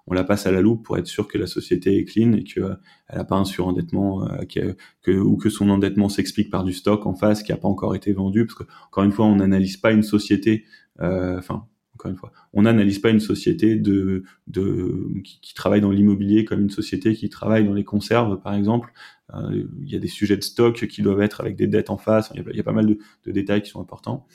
on la passe à la loupe pour être sûr que la société est clean et qu'elle euh, n'a pas un surendettement euh, que, ou que son endettement s'explique par du stock en face qui n'a pas encore été vendu. Parce que encore une fois, on n'analyse pas une société, euh, enfin on n'analyse pas une société qui, travaille dans l'immobilier comme une société qui travaille dans les conserves, par exemple. il y a des sujets de stock qui doivent être avec des dettes en face. Il y a, pas mal de, de, détails qui sont importants.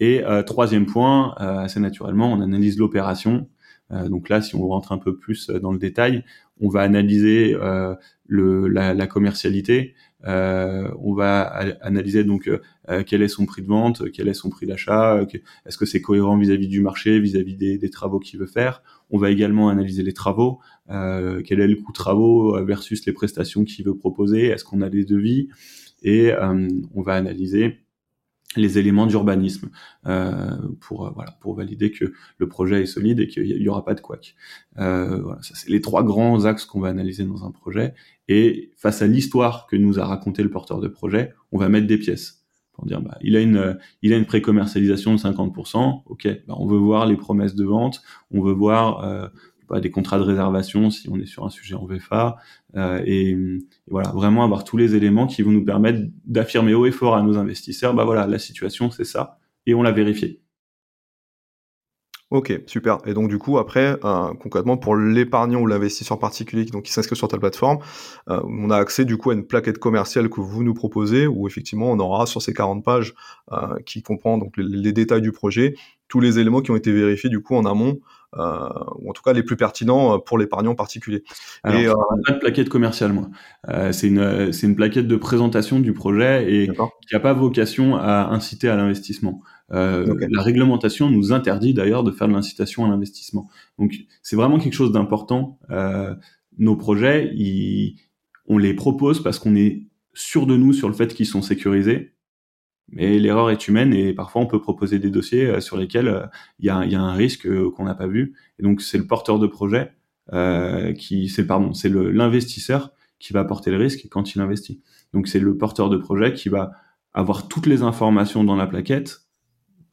Et troisième point, assez naturellement, on analyse l'opération. Euh, donc là, si on rentre un peu plus euh, dans le détail, on va analyser euh, le, la, la, commercialité, euh, on va analyser donc euh, quel est son prix de vente, quel est son prix d'achat, est-ce que c'est cohérent vis-à-vis du marché, vis-à-vis des, des, travaux qu'il veut faire. On va également analyser les travaux, quel est le coût travaux versus les prestations qu'il veut proposer, est-ce qu'on a des devis, et on va analyser les éléments d'urbanisme euh, pour euh, voilà pour valider que le projet est solide et qu'il y aura pas de couac. Euh, voilà, ça c'est les trois grands axes qu'on va analyser dans un projet. Et face à l'histoire que nous a raconté le porteur de projet, on va mettre des pièces pour dire bah il a une il a une pré-commercialisation de 50%. Ok, bah, on veut voir les promesses de vente, on veut voir pas, des contrats de réservation si on est sur un sujet en VFA, euh, et, voilà, vraiment avoir tous les éléments qui vont nous permettre d'affirmer haut et fort à nos investisseurs, bah voilà, la situation c'est ça, et on l'a vérifié.
Ok, super. Et donc du coup, après, euh, concrètement, pour l'épargnant ou l'investisseur particulier donc, qui s'inscrit sur ta plateforme, euh, on a accès du coup à une plaquette commerciale que vous nous proposez, où effectivement on aura sur ces 40 pages euh, qui comprend donc les, les, détails du projet, tous les éléments qui ont été vérifiés du coup en amont ou en tout cas les plus pertinents pour l'épargnant particulier.
Alors, et, pas de plaquette commerciale, moi. C'est une c'est une plaquette de présentation du projet et qui n'a pas vocation à inciter à l'investissement. Euh, La réglementation nous interdit d'ailleurs de faire de l'incitation à l'investissement. Donc c'est vraiment quelque chose d'important. Euh, nos projets, ils, on les propose parce qu'on est sûr de nous sur le fait qu'ils sont sécurisés mais l'erreur est humaine et parfois on peut proposer des dossiers euh, sur lesquels euh, il y, a, y, a, un risque qu'on n'a pas vu. Et donc c'est le porteur de projet euh, qui, c'est pardon, c'est l'investisseur qui va porter le risque quand il investit. Donc c'est le porteur de projet qui va avoir toutes les informations dans la plaquette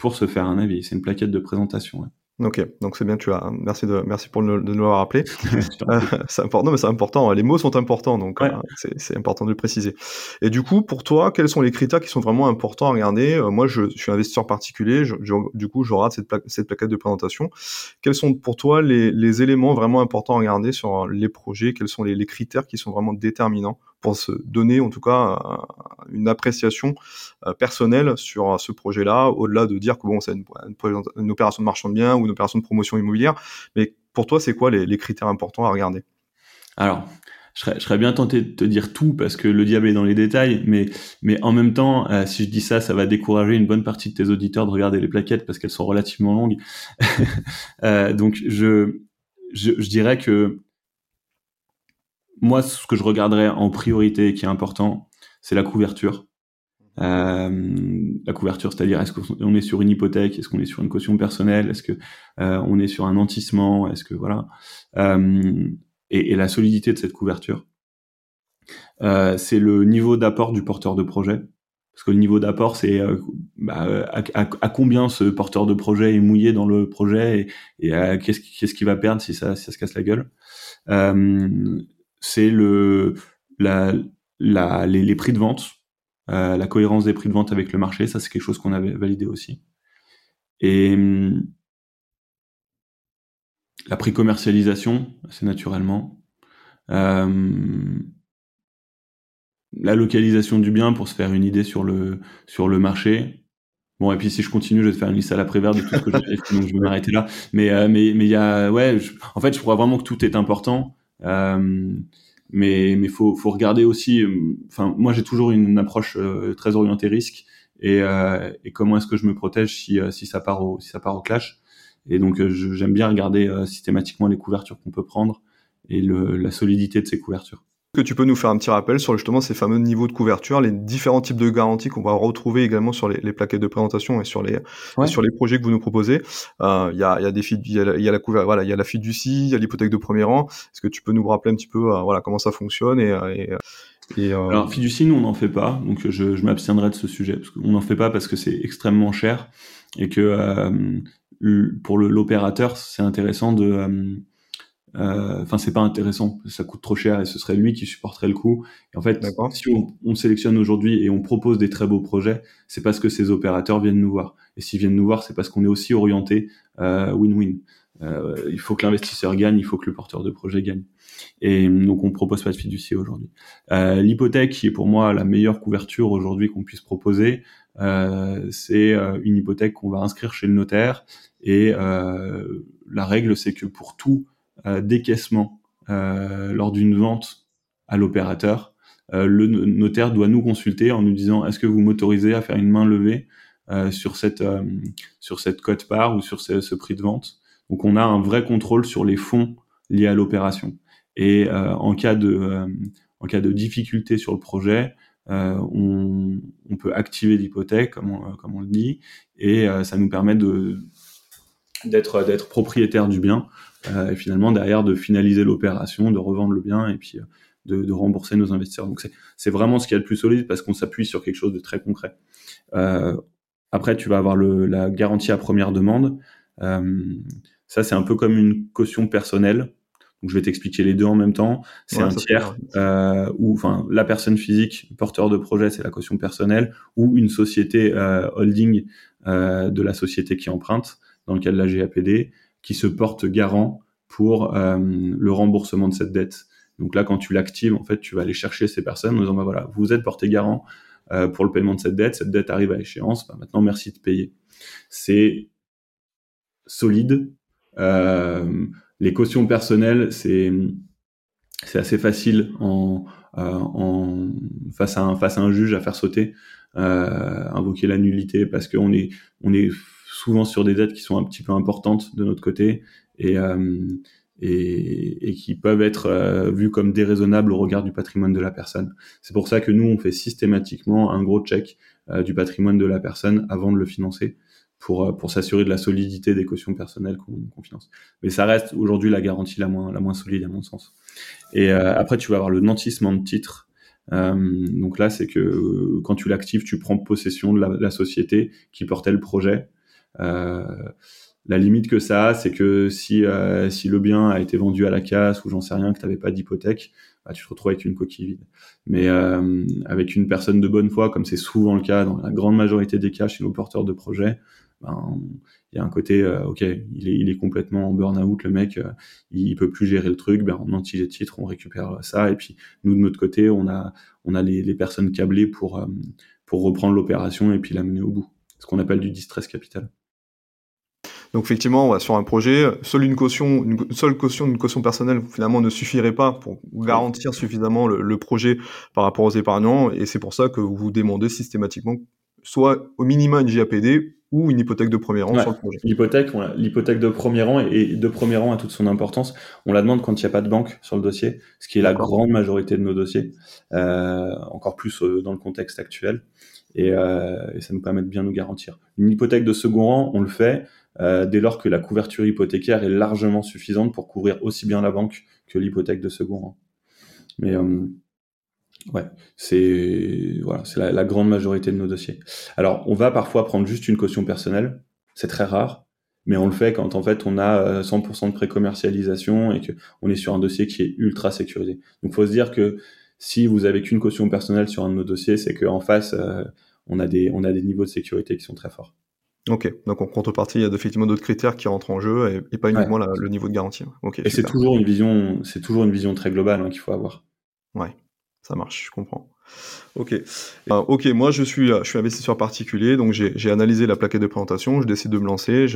pour se faire un avis. C'est une plaquette de présentation. Ouais.
Ok, donc c'est bien, tu as. Merci de, merci pour le, de nous l'avoir rappelé. Euh, c'est important, mais c'est important. Les mots sont importants, donc euh, c'est important de le préciser. Et du coup, pour toi, quels sont les critères qui sont vraiment importants à regarder? Euh, Moi, je, je, suis investisseur particulier. Je, du coup, je rate cette, cette plaquette de présentation. Quels sont pour toi les, les, éléments vraiment importants à regarder sur les projets? Quels sont les, les critères qui sont vraiment déterminants pour se donner en tout cas une appréciation euh, personnelle sur ce projet-là, au-delà de dire que bon, c'est une, opération de marchand de biens ou une opération de promotion immobilière. Mais pour toi, c'est quoi les, critères importants à regarder?
Alors, je serais, bien tenté de te dire tout parce que le diable est dans les détails, mais, mais en même temps, euh, si je dis ça, ça va décourager une bonne partie de tes auditeurs de regarder les plaquettes parce qu'elles sont relativement longues. euh, donc, je, je dirais que moi, ce que je regarderais en priorité, qui est important, c'est la couverture. Euh, la couverture, c'est-à-dire est-ce qu'on est sur une hypothèque, est-ce qu'on est sur une caution personnelle, est-ce que euh, on est sur un nantissement, est-ce que voilà, euh, et, la solidité de cette couverture. C'est le niveau d'apport du porteur de projet, parce que le niveau d'apport, c'est bah, à, combien ce porteur de projet est mouillé dans le projet et, qu'est-ce qu'il va perdre si ça se casse la gueule. C'est le la, la les, prix de vente, euh, la cohérence des prix de vente avec le marché. Ça, c'est quelque chose qu'on avait validé aussi. Et hum, la pré-commercialisation, c'est naturellement. Euh, la localisation du bien pour se faire une idée sur le sur le marché. Bon, et puis si je continue, je vais te faire une liste à la prévère de tout ce que j'ai fait, donc je vais m'arrêter là. Mais euh, mais mais y a ouais, en fait, je crois vraiment que tout est important. Euh, mais mais faut faut regarder aussi. Enfin, moi j'ai toujours une approche très orientée risque et, et comment est-ce que je me protège si si ça part au si ça part au clash. Et donc j'aime bien regarder systématiquement les couvertures qu'on peut prendre et le, la solidité de ces couvertures
que tu peux nous faire un petit rappel sur justement ces fameux niveaux de couverture, les différents types de garanties qu'on va retrouver également sur les, les, plaquettes de présentation et sur les sur les projets que vous nous proposez. Euh, il y, a, y a des il y a, y a la voilà, il y a la fiducie, il y a l'hypothèque de premier rang. Est-ce que tu peux nous rappeler un petit peu, euh, voilà, comment ça fonctionne et, euh, et
et euh... Alors fiducie, nous on n'en fait pas, donc je, je m'abstiendrai de ce sujet parce qu'on n'en fait pas parce que c'est extrêmement cher et que euh, pour l'opérateur c'est intéressant de euh, enfin, c'est pas intéressant, ça coûte trop cher et ce serait lui qui supporterait le coût. Et en fait, si on, on sélectionne aujourd'hui et on propose des très beaux projets, c'est parce que ces opérateurs viennent nous voir. Et s'ils viennent nous voir, c'est parce qu'on est aussi orienté euh, win-win. Euh, il faut que l'investisseur gagne, il faut que le porteur de projet gagne. Et donc on propose pas de fiducie aujourd'hui. Euh, L'hypothèque, qui est pour moi la meilleure couverture aujourd'hui qu'on puisse proposer, euh, c'est euh, une hypothèque qu'on va inscrire chez le notaire. Et la règle, c'est que pour tout euh, décaissement euh, lors d'une vente à l'opérateur, euh, le notaire doit nous consulter en nous disant est-ce que vous m'autorisez à faire une main levée sur cette sur cette cote part ou sur ce, prix de vente? Donc on a un vrai contrôle sur les fonds liés à l'opération. Et en cas de en cas de difficulté sur le projet, on, on, peut activer l'hypothèque, comme comme on le dit, et ça nous permet de d'être d'être propriétaire du bien euh, et finalement derrière de finaliser l'opération, de revendre le bien et puis euh, de, de rembourser nos investisseurs. Donc c'est vraiment ce qui est le plus solide parce qu'on s'appuie sur quelque chose de très concret. Euh, après, tu vas avoir le, la garantie à première demande. Euh, ça, c'est un peu comme une caution personnelle. Donc, je vais t'expliquer les deux en même temps. C'est un tiers euh, ou, enfin, la personne physique porteur de projet, c'est la caution personnelle, ou une société euh, holding euh, de la société qui emprunte, dans le cas de la GAPD, qui se porte garant pour euh, le remboursement de cette dette. Donc là, quand tu l'actives, en fait, tu vas aller chercher ces personnes en disant, bah voilà, vous êtes porté garant euh, pour le paiement de cette dette, cette dette arrive à échéance, bah maintenant, merci de payer. C'est solide. Euh, les cautions personnelles, c'est c'est assez facile en, en face à un face à un juge à faire sauter, invoquer la nullité parce qu'on est on est souvent sur des dettes qui sont un petit peu importantes de notre côté et, euh, qui peuvent être euh, vues comme déraisonnables au regard du patrimoine de la personne. C'est pour ça que nous, on fait systématiquement un gros check euh, du patrimoine de la personne avant de le financer pour, s'assurer de la solidité des cautions personnelles qu'on finance. Mais ça reste aujourd'hui la garantie la moins, solide à mon sens. Et après, tu vas avoir le nantissement de titre. Euh, donc là, c'est que quand tu l'actives, tu prends possession de la, société qui portait le projet la limite que ça a, c'est que si, euh, si le bien a été vendu à la casse ou j'en sais rien, que tu n'avais pas d'hypothèque, bah, tu te retrouves avec une coquille vide. Mais euh, avec une personne de bonne foi, comme c'est souvent le cas dans la grande majorité des cas chez nos porteurs de projets, ben, il y a un côté, ok, il est, complètement en burn-out, le mec, il, peut plus gérer le truc, ben, on anti les titres, on récupère ça, et puis nous de notre côté, on a, on a les, personnes câblées pour, pour reprendre l'opération et puis la mener au bout. Ce qu'on appelle du distress capital.
Donc effectivement, sur un projet, seule une caution, une seule caution d'une caution personnelle finalement ne suffirait pas pour garantir suffisamment le, projet par rapport aux épargnants, et c'est pour ça que vous demandez systématiquement soit au minimum une JAPD ou une hypothèque de premier rang sur le projet.
L'hypothèque, l'hypothèque de premier rang et de premier rang a toute son importance. On la demande quand il n'y a pas de banque sur le dossier, ce qui est la grande majorité de nos dossiers, euh, encore plus euh, dans le contexte actuel. Et, euh, et, ça nous permet de bien nous garantir. Une hypothèque de second rang, on le fait euh, dès lors que la couverture hypothécaire est largement suffisante pour couvrir aussi bien la banque que l'hypothèque de second rang. Mais euh, ouais, c'est voilà, c'est la, grande majorité de nos dossiers. Alors, on va parfois prendre juste une caution personnelle, c'est très rare, mais on le fait quand en fait on a 100% euh, de précommercialisation et que on est sur un dossier qui est ultra sécurisé. Donc, faut se dire que si vous avez qu'une caution personnelle sur un de nos dossiers, c'est qu'en face, euh, on a des on a des niveaux de sécurité qui sont très forts.
Ok, donc en contrepartie, il y a effectivement d'autres critères qui rentrent en jeu et, pas uniquement le niveau de garantie. Ok.
Et c'est toujours une vision, c'est toujours une vision très globale hein, qu'il faut avoir.
Ouais, ça marche, je comprends. Ok. Euh, ok, moi je suis, je suis investisseur particulier, donc j'ai analysé la plaquette de présentation, je décide de me lancer,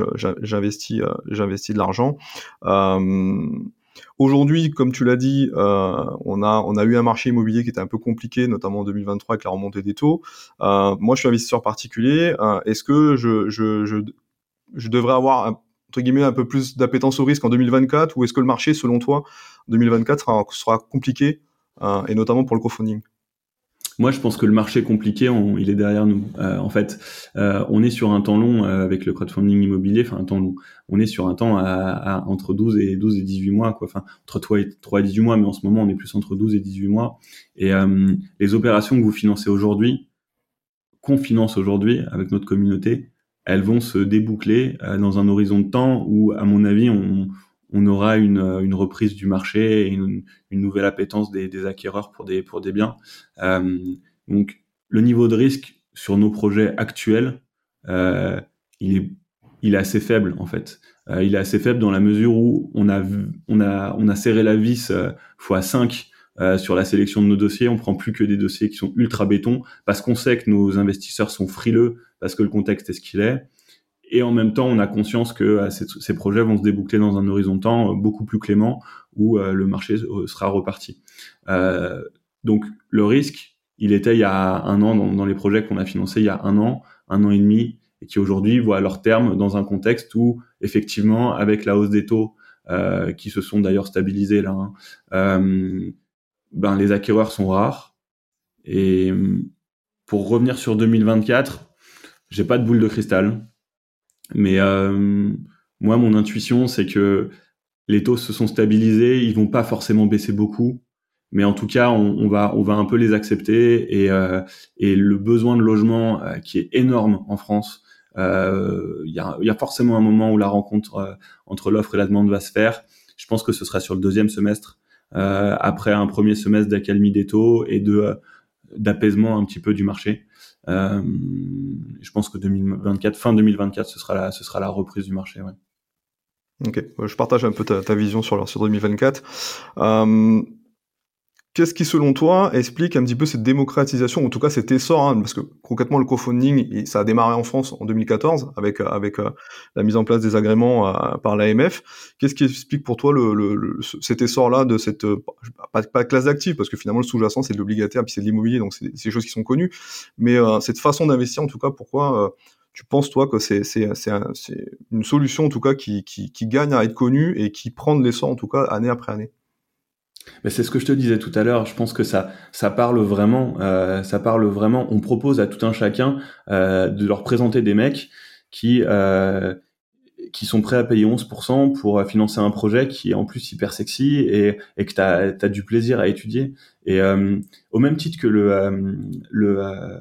j'investis euh, j'investis de l'argent. Euh, Aujourd'hui, comme tu l'as dit, euh, on, a, on a eu un marché immobilier qui était un peu compliqué, notamment en 2023 avec la remontée des taux. Euh, moi, je suis investisseur particulier. Euh, est-ce que je, je, je, devrais avoir entre guillemets un peu plus d'appétence au risque en 2024 ou est-ce que le marché, selon toi, en 2024 sera, sera compliqué et notamment pour le crowdfunding?
Moi, je pense que le marché compliqué, il est derrière nous. Euh, en fait, euh, on est sur un temps long euh, avec le crowdfunding immobilier, enfin un temps long. On est sur un temps à, entre 12 et 12 et 18 mois, quoi. Enfin, entre 3 et, 3 et 18 mois, mais en ce moment, on est plus entre 12 et 18 mois. Et les opérations que vous financez aujourd'hui, qu'on finance aujourd'hui avec notre communauté, elles vont se déboucler dans un horizon de temps où, à mon avis, on, on aura une, une, reprise du marché et une, une nouvelle appétence des, des, acquéreurs pour des, pour des biens. Euh, donc, le niveau de risque sur nos projets actuels, euh, il, est, il est assez faible en fait. Euh, il est assez faible dans la mesure où on a, on a, on a serré la vis euh, fois 5 euh, sur la sélection de nos dossiers. On prend plus que des dossiers qui sont ultra béton parce qu'on sait que nos investisseurs sont frileux parce que le contexte est ce qu'il est. Et en même temps, on a conscience que euh, ces, projets vont se déboucler dans un horizon de temps euh, beaucoup plus clément où euh, le marché sera reparti. donc le risque, il était il y a un an dans, les projets qu'on a financés il y a un an, un an et demi, et qui aujourd'hui voient leur terme dans un contexte où effectivement, avec la hausse des taux qui se sont d'ailleurs stabilisés là, hein, ben les acquéreurs sont rares. Et pour revenir sur 2024, j'ai pas de boule de cristal. Mais euh, moi, mon intuition, c'est que les taux se sont stabilisés, ils vont pas forcément baisser beaucoup, mais en tout cas, on, va on va un peu les accepter et euh, et le besoin de logement euh, qui est énorme en France. Euh, il y, a, y, a, forcément un moment où la rencontre euh, entre l'offre et la demande va se faire. Je pense que ce sera sur le deuxième semestre, après un premier semestre d'accalmie des taux et de d'apaisement un petit peu du marché. Euh, je pense que 2024, fin 2024, ce sera la, ce sera la reprise du marché. Ouais.
Ok, je partage un peu ta, ta vision sur, sur 2024. Euh, Qu'est-ce qui, selon toi, explique un petit peu cette démocratisation, en tout cas cet essor, hein, parce que concrètement le crowdfunding, ça a démarré en France en 2014 avec avec euh, la mise en place des agréments euh, par l'AMF. Qu'est-ce qui explique pour toi le, le, cet essor-là de cette euh, pas, pas classe d'actifs, parce que finalement le sous-jacent c'est de l'obligataire puis c'est de l'immobilier, donc c'est des choses qui sont connues, mais cette façon d'investir, en tout cas, pourquoi tu penses toi que c'est c'est une solution en tout cas qui, qui gagne à être connue et qui prend de l'essor en tout cas année après année?
Mais c'est ce que je te disais tout à l'heure. Je pense que ça, ça parle vraiment. Euh, ça parle vraiment. On propose à tout un chacun euh, de leur présenter des mecs qui euh, qui sont prêts à payer 11% pour financer un projet qui est en plus hyper sexy et, et que tu as, du plaisir à étudier. Et euh, au même titre que le euh, le euh,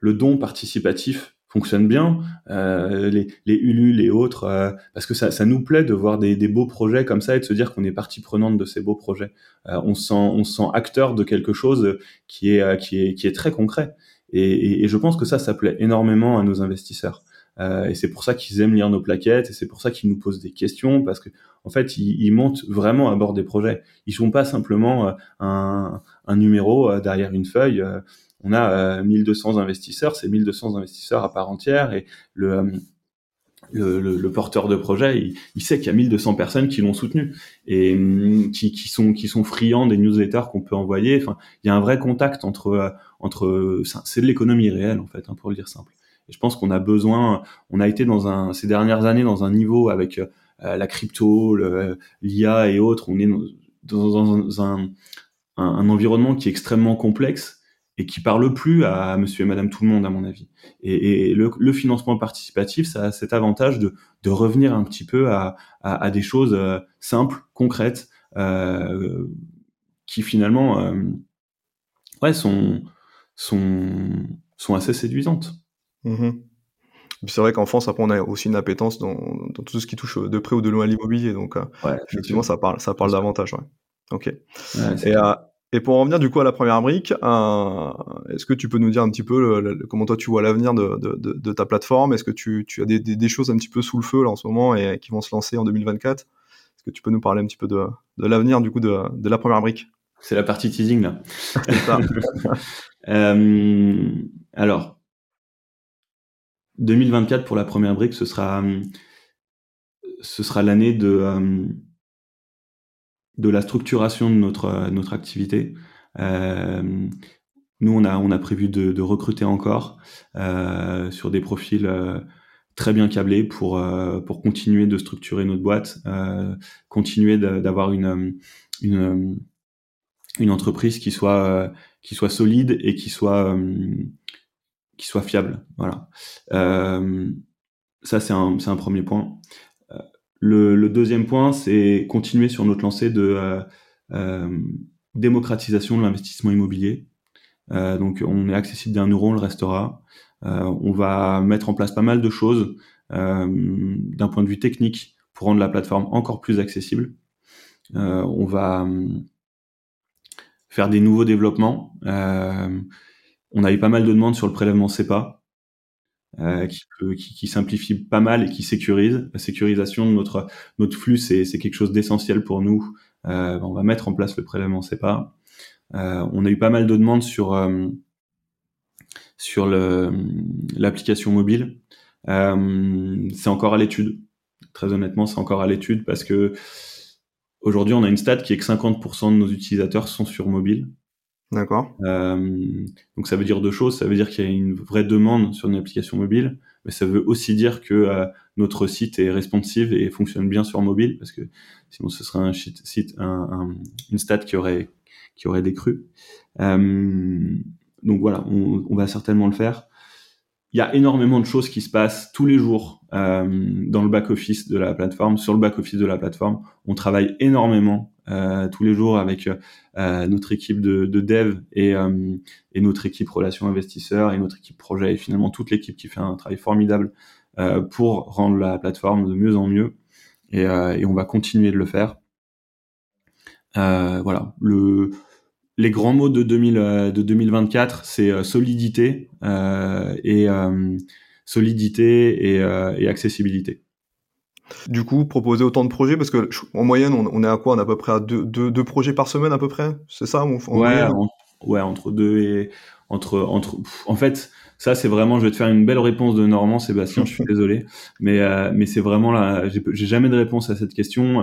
le don participatif fonctionne bien, euh, les, les Ulule et autres, euh, parce que ça, ça, nous plaît de voir des, des, beaux projets comme ça et de se dire qu'on est partie prenante de ces beaux projets. Euh, on, se sent, on se sent acteur de quelque chose qui est, euh, qui est, qui est très concret. Et, et, je pense que ça, ça plaît énormément à nos investisseurs. Euh, et c'est pour ça qu'ils aiment lire nos plaquettes et c'est pour ça qu'ils nous posent des questions parce que en fait ils, ils, montent vraiment à bord des projets. Ils sont pas simplement un, un numéro derrière une feuille on a 1200 euh, investisseurs, c'est 1200 investisseurs à part entière et le, le, le, porteur de projet, il, sait qu'il y a 1200 personnes qui l'ont soutenu et hum, qui, qui, sont qui sont friands des newsletters qu'on peut envoyer. Enfin, il y a un vrai contact entre euh, entre c'est de l'économie réelle en fait, hein, pour le dire simple. Et je pense qu'on a besoin, on a été dans un ces dernières années dans un niveau avec euh, la crypto, l'IA et autres. On est dans, dans un, un environnement qui est extrêmement complexe et qui parle plus à monsieur et madame tout le monde, à mon avis. Et, et le, le, financement participatif, ça a cet avantage de, de revenir un petit peu à, à, à des choses euh, simples, concrètes, euh, qui finalement euh, ouais, sont, sont, sont assez séduisantes.
Mmh c'est vrai qu'en France, après, on a aussi une appétence dans, dans, tout ce qui touche de près ou de loin à l'immobilier. Donc, ouais, effectivement, ça parle, ça parle davantage. Ouais. Ok. Ouais, et, et pour en revenir du coup à la première brique, euh, est-ce que tu peux nous dire un petit peu le, le, comment toi tu vois l'avenir de, de, de, de, ta plateforme? Est-ce que tu, tu as des, des, des, choses un petit peu sous le feu là en ce moment et qui vont se lancer en 2024 Est-ce que tu peux nous parler un petit peu de, l'avenir du coup de, de la première brique?
C'est la partie teasing là. euh, alors, 2024 pour la première brique, ce sera, ce sera l'année de, euh, de la structuration de notre, notre activité. Euh, nous, on a, on a prévu de, de recruter encore euh, sur des profils euh, très bien câblés pour, euh, pour continuer de structurer notre boîte, euh, continuer d'avoir une, une, une entreprise qui soit, qui soit solide et qui soit, qui soit fiable. Voilà. ça, c'est un, un premier point. Le, deuxième point, c'est continuer sur notre lancée de démocratisation de l'investissement immobilier. Euh, donc on est accessible d'un euro, on le restera. Euh, on va mettre en place pas mal de choses euh, d'un point de vue technique pour rendre la plateforme encore plus accessible. on va faire des nouveaux développements. on a eu pas mal de demandes sur le prélèvement CEPA. Euh, qui, qui, qui, simplifie pas mal et qui sécurise. La sécurisation de notre notre flux, c'est quelque chose d'essentiel pour nous. Euh, on va mettre en place le prélèvement CEPA. Euh, on a eu pas mal de demandes sur euh, sur l'application mobile. Euh, c'est encore à l'étude. Très honnêtement, c'est encore à l'étude parce que aujourd'hui, on a une stat qui est que 50% de nos utilisateurs sont sur mobile.
D'accord.
Euh, donc ça veut dire deux choses. Ça veut dire qu'il y a une vraie demande sur une application mobile, mais ça veut aussi dire que euh, notre site est responsive et fonctionne bien sur mobile, parce que sinon ce serait un site, un, une stat qui aurait qui aurait des crues. Euh, donc voilà, on, va certainement le faire. Il y a énormément de choses qui se passent tous les jours dans le back-office de la plateforme. Sur le back-office de la plateforme, on travaille énormément tous les jours avec euh, notre équipe de, de dev et, euh, notre équipe relations investisseurs et notre équipe projet et finalement toute l'équipe qui fait un travail formidable euh, pour rendre la plateforme de mieux en mieux. Et, on va continuer de le faire. voilà, le, les grands mots de, 2000, euh, de 2024, c'est euh, solidité euh, et solidité et, accessibilité.
Du coup, proposer autant de projets parce que en moyenne, on, est à quoi? On est à peu près à deux, deux, projets par semaine à peu près, c'est ça
en ouais, ouais, entre deux et entre entre. En fait, ça c'est vraiment. Je vais te faire une belle réponse de Normand, Sébastien. je suis désolé, mais mais c'est vraiment là. J'ai jamais de réponse à cette question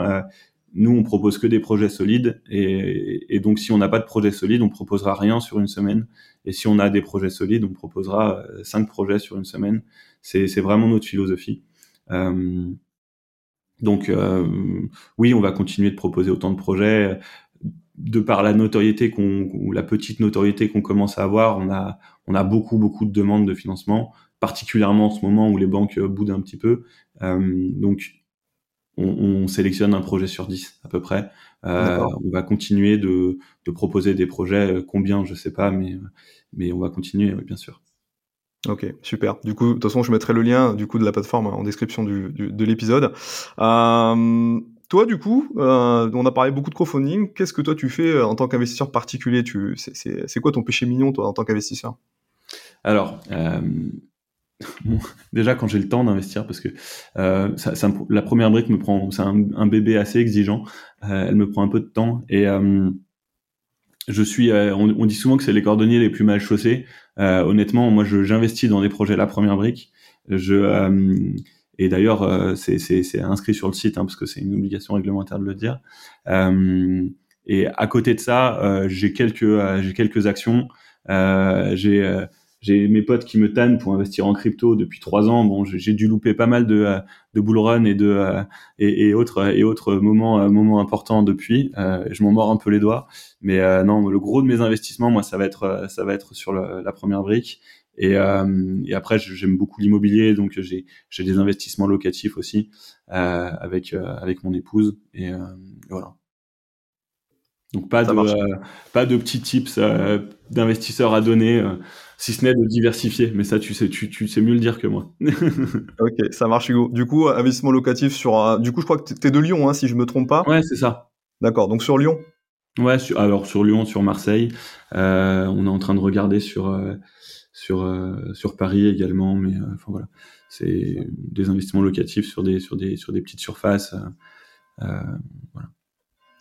nous, on propose que des projets solides, et, donc si on n'a pas de projet solide, on proposera rien sur une semaine. Et si on a des projets solides, on proposera euh, cinq projets sur une semaine. C'est vraiment notre philosophie. Euh, donc euh, oui, on va continuer de proposer autant de projets. De par la notoriété qu'on, ou la petite notoriété qu'on commence à avoir, on a, on a beaucoup beaucoup de demandes de financement, particulièrement en ce moment où les banques boudent un petit peu. donc on, on, sélectionne un projet sur 10 à peu près. Euh, on va continuer de, de, proposer des projets, euh, combien je sais pas, mais, mais on va continuer, oui, bien sûr.
Ok, super. Du coup, de toute façon, je mettrai le lien du coup de la plateforme en description du, du, de l'épisode. Euh, toi, du coup, euh, on a parlé beaucoup de crowdfunding. Qu'est-ce que toi tu fais euh, en tant qu'investisseur particulier? Tu, c'est quoi ton péché mignon, toi, en tant qu'investisseur?
Alors, euh, déjà quand j'ai le temps d'investir parce que euh, ça, la première brique me prend c'est un, bébé assez exigeant euh, elle me prend un peu de temps et je suis euh, on, on, dit souvent que c'est les cordonniers les plus mal chaussés. Euh, honnêtement moi j'investis dans des projets. La première brique je euh, et d'ailleurs c'est inscrit sur le site hein, parce que c'est une obligation réglementaire de le dire. Et à côté de ça j'ai quelques j'ai quelques actions. J'ai j'ai mes potes qui me tannent pour investir en crypto depuis trois ans. Bon, j'ai dû louper pas mal de, euh, de bull run et de euh, et, et, autres et autres moments euh, moments importants depuis. je m'en mords un peu les doigts, mais non, le gros de mes investissements, moi, ça va être ça va être sur le, la première brique. Et, et après, j'aime beaucoup l'immobilier, donc j'ai j'ai des investissements locatifs aussi avec avec mon épouse et, et voilà. Donc pas de pas de petits tips d'investisseurs à donner si ce n'est de diversifier. Mais ça, tu sais, tu, tu sais mieux le dire que moi.
ok, ça marche, Hugo. Du coup, investissement locatif sur. Du coup, je crois que tu es de Lyon, hein, si je me trompe pas.
Ouais, c'est ça.
D'accord. Donc sur Lyon?
Ouais, alors sur Lyon, sur Marseille, euh, on est en train de regarder sur euh, sur euh, sur Paris également, mais enfin voilà, c'est des investissements locatifs sur des sur des sur des petites surfaces. voilà.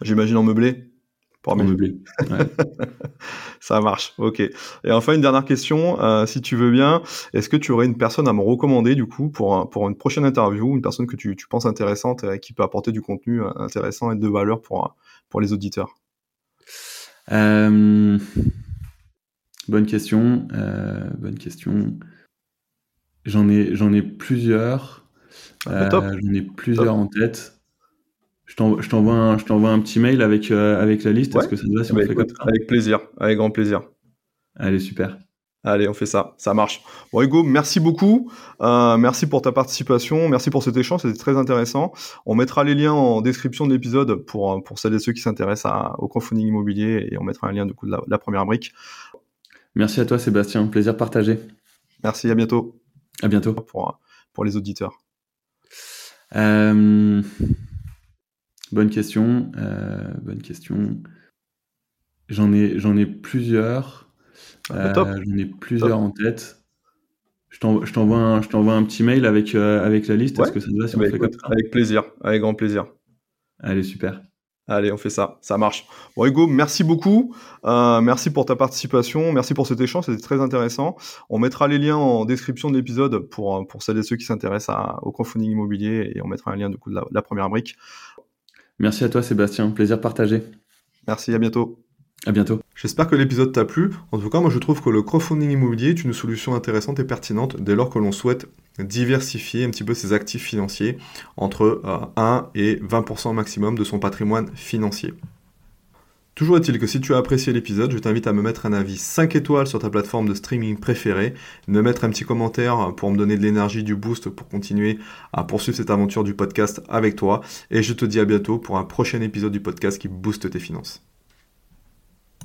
J'imagine en meublé?
Pour meubler.
Ça marche, ok. Et enfin, une dernière question, euh, si tu veux bien, est-ce que tu aurais une personne à me recommander du coup pour, pour une prochaine interview, une personne que tu, tu penses intéressante et qui peut apporter du contenu euh, intéressant et de valeur pour, pour les auditeurs?
Euh, Bonne question, bonne question. J'en ai, j'en ai plusieurs. Ah, bah, j'en ai plusieurs en tête. Je t'envoie un, un, petit mail avec, euh, avec la liste. Est-ce que ça te va si on
bah, comme ça Avec plaisir, avec grand plaisir.
Allez, super.
Allez, on fait ça, ça marche. Bon Hugo, merci beaucoup, euh, merci pour ta participation, merci pour cet échange, c'était très intéressant. On mettra les liens en description de l'épisode pour, pour celles et ceux qui s'intéressent au crowdfunding immobilier et on mettra un lien du coup de la, première brique.
Merci à toi Sébastien, plaisir partagé.
Merci, à bientôt.
À bientôt.
Pour, pour les auditeurs.
Euh... Bonne question. Euh, bonne question. J'en ai, j'en ai plusieurs. Ah, bah, euh, j'en ai plusieurs en tête. Je t'envoie un, je t'envoie un petit mail avec, euh, avec la liste. Est-ce que ça te va si on fait comme ça?
Avec plaisir, avec grand plaisir.
Allez, super.
Allez, on fait ça, ça marche. Bon Hugo, merci beaucoup, merci pour ta participation, merci pour cet échange, c'était très intéressant. On mettra les liens en description de l'épisode pour, pour celles et ceux qui s'intéressent au crowdfunding immobilier et on mettra un lien du coup de la première brique.
Merci à toi Sébastien, plaisir partagé.
Merci, à bientôt.
À bientôt.
J'espère que l'épisode t'a plu. En tout cas, moi je trouve que le crowdfunding immobilier est une solution intéressante et pertinente dès lors que l'on souhaite diversifier un petit peu ses actifs financiers entre 1 euh, et 20% maximum de son patrimoine financier. Toujours est-il que si tu as apprécié l'épisode, je t'invite à me mettre un avis 5 étoiles sur ta plateforme de streaming préférée, me mettre un petit commentaire pour me donner de l'énergie, du boost pour continuer à poursuivre cette aventure du podcast avec toi. Et je te dis à bientôt pour un prochain épisode du podcast qui booste tes finances.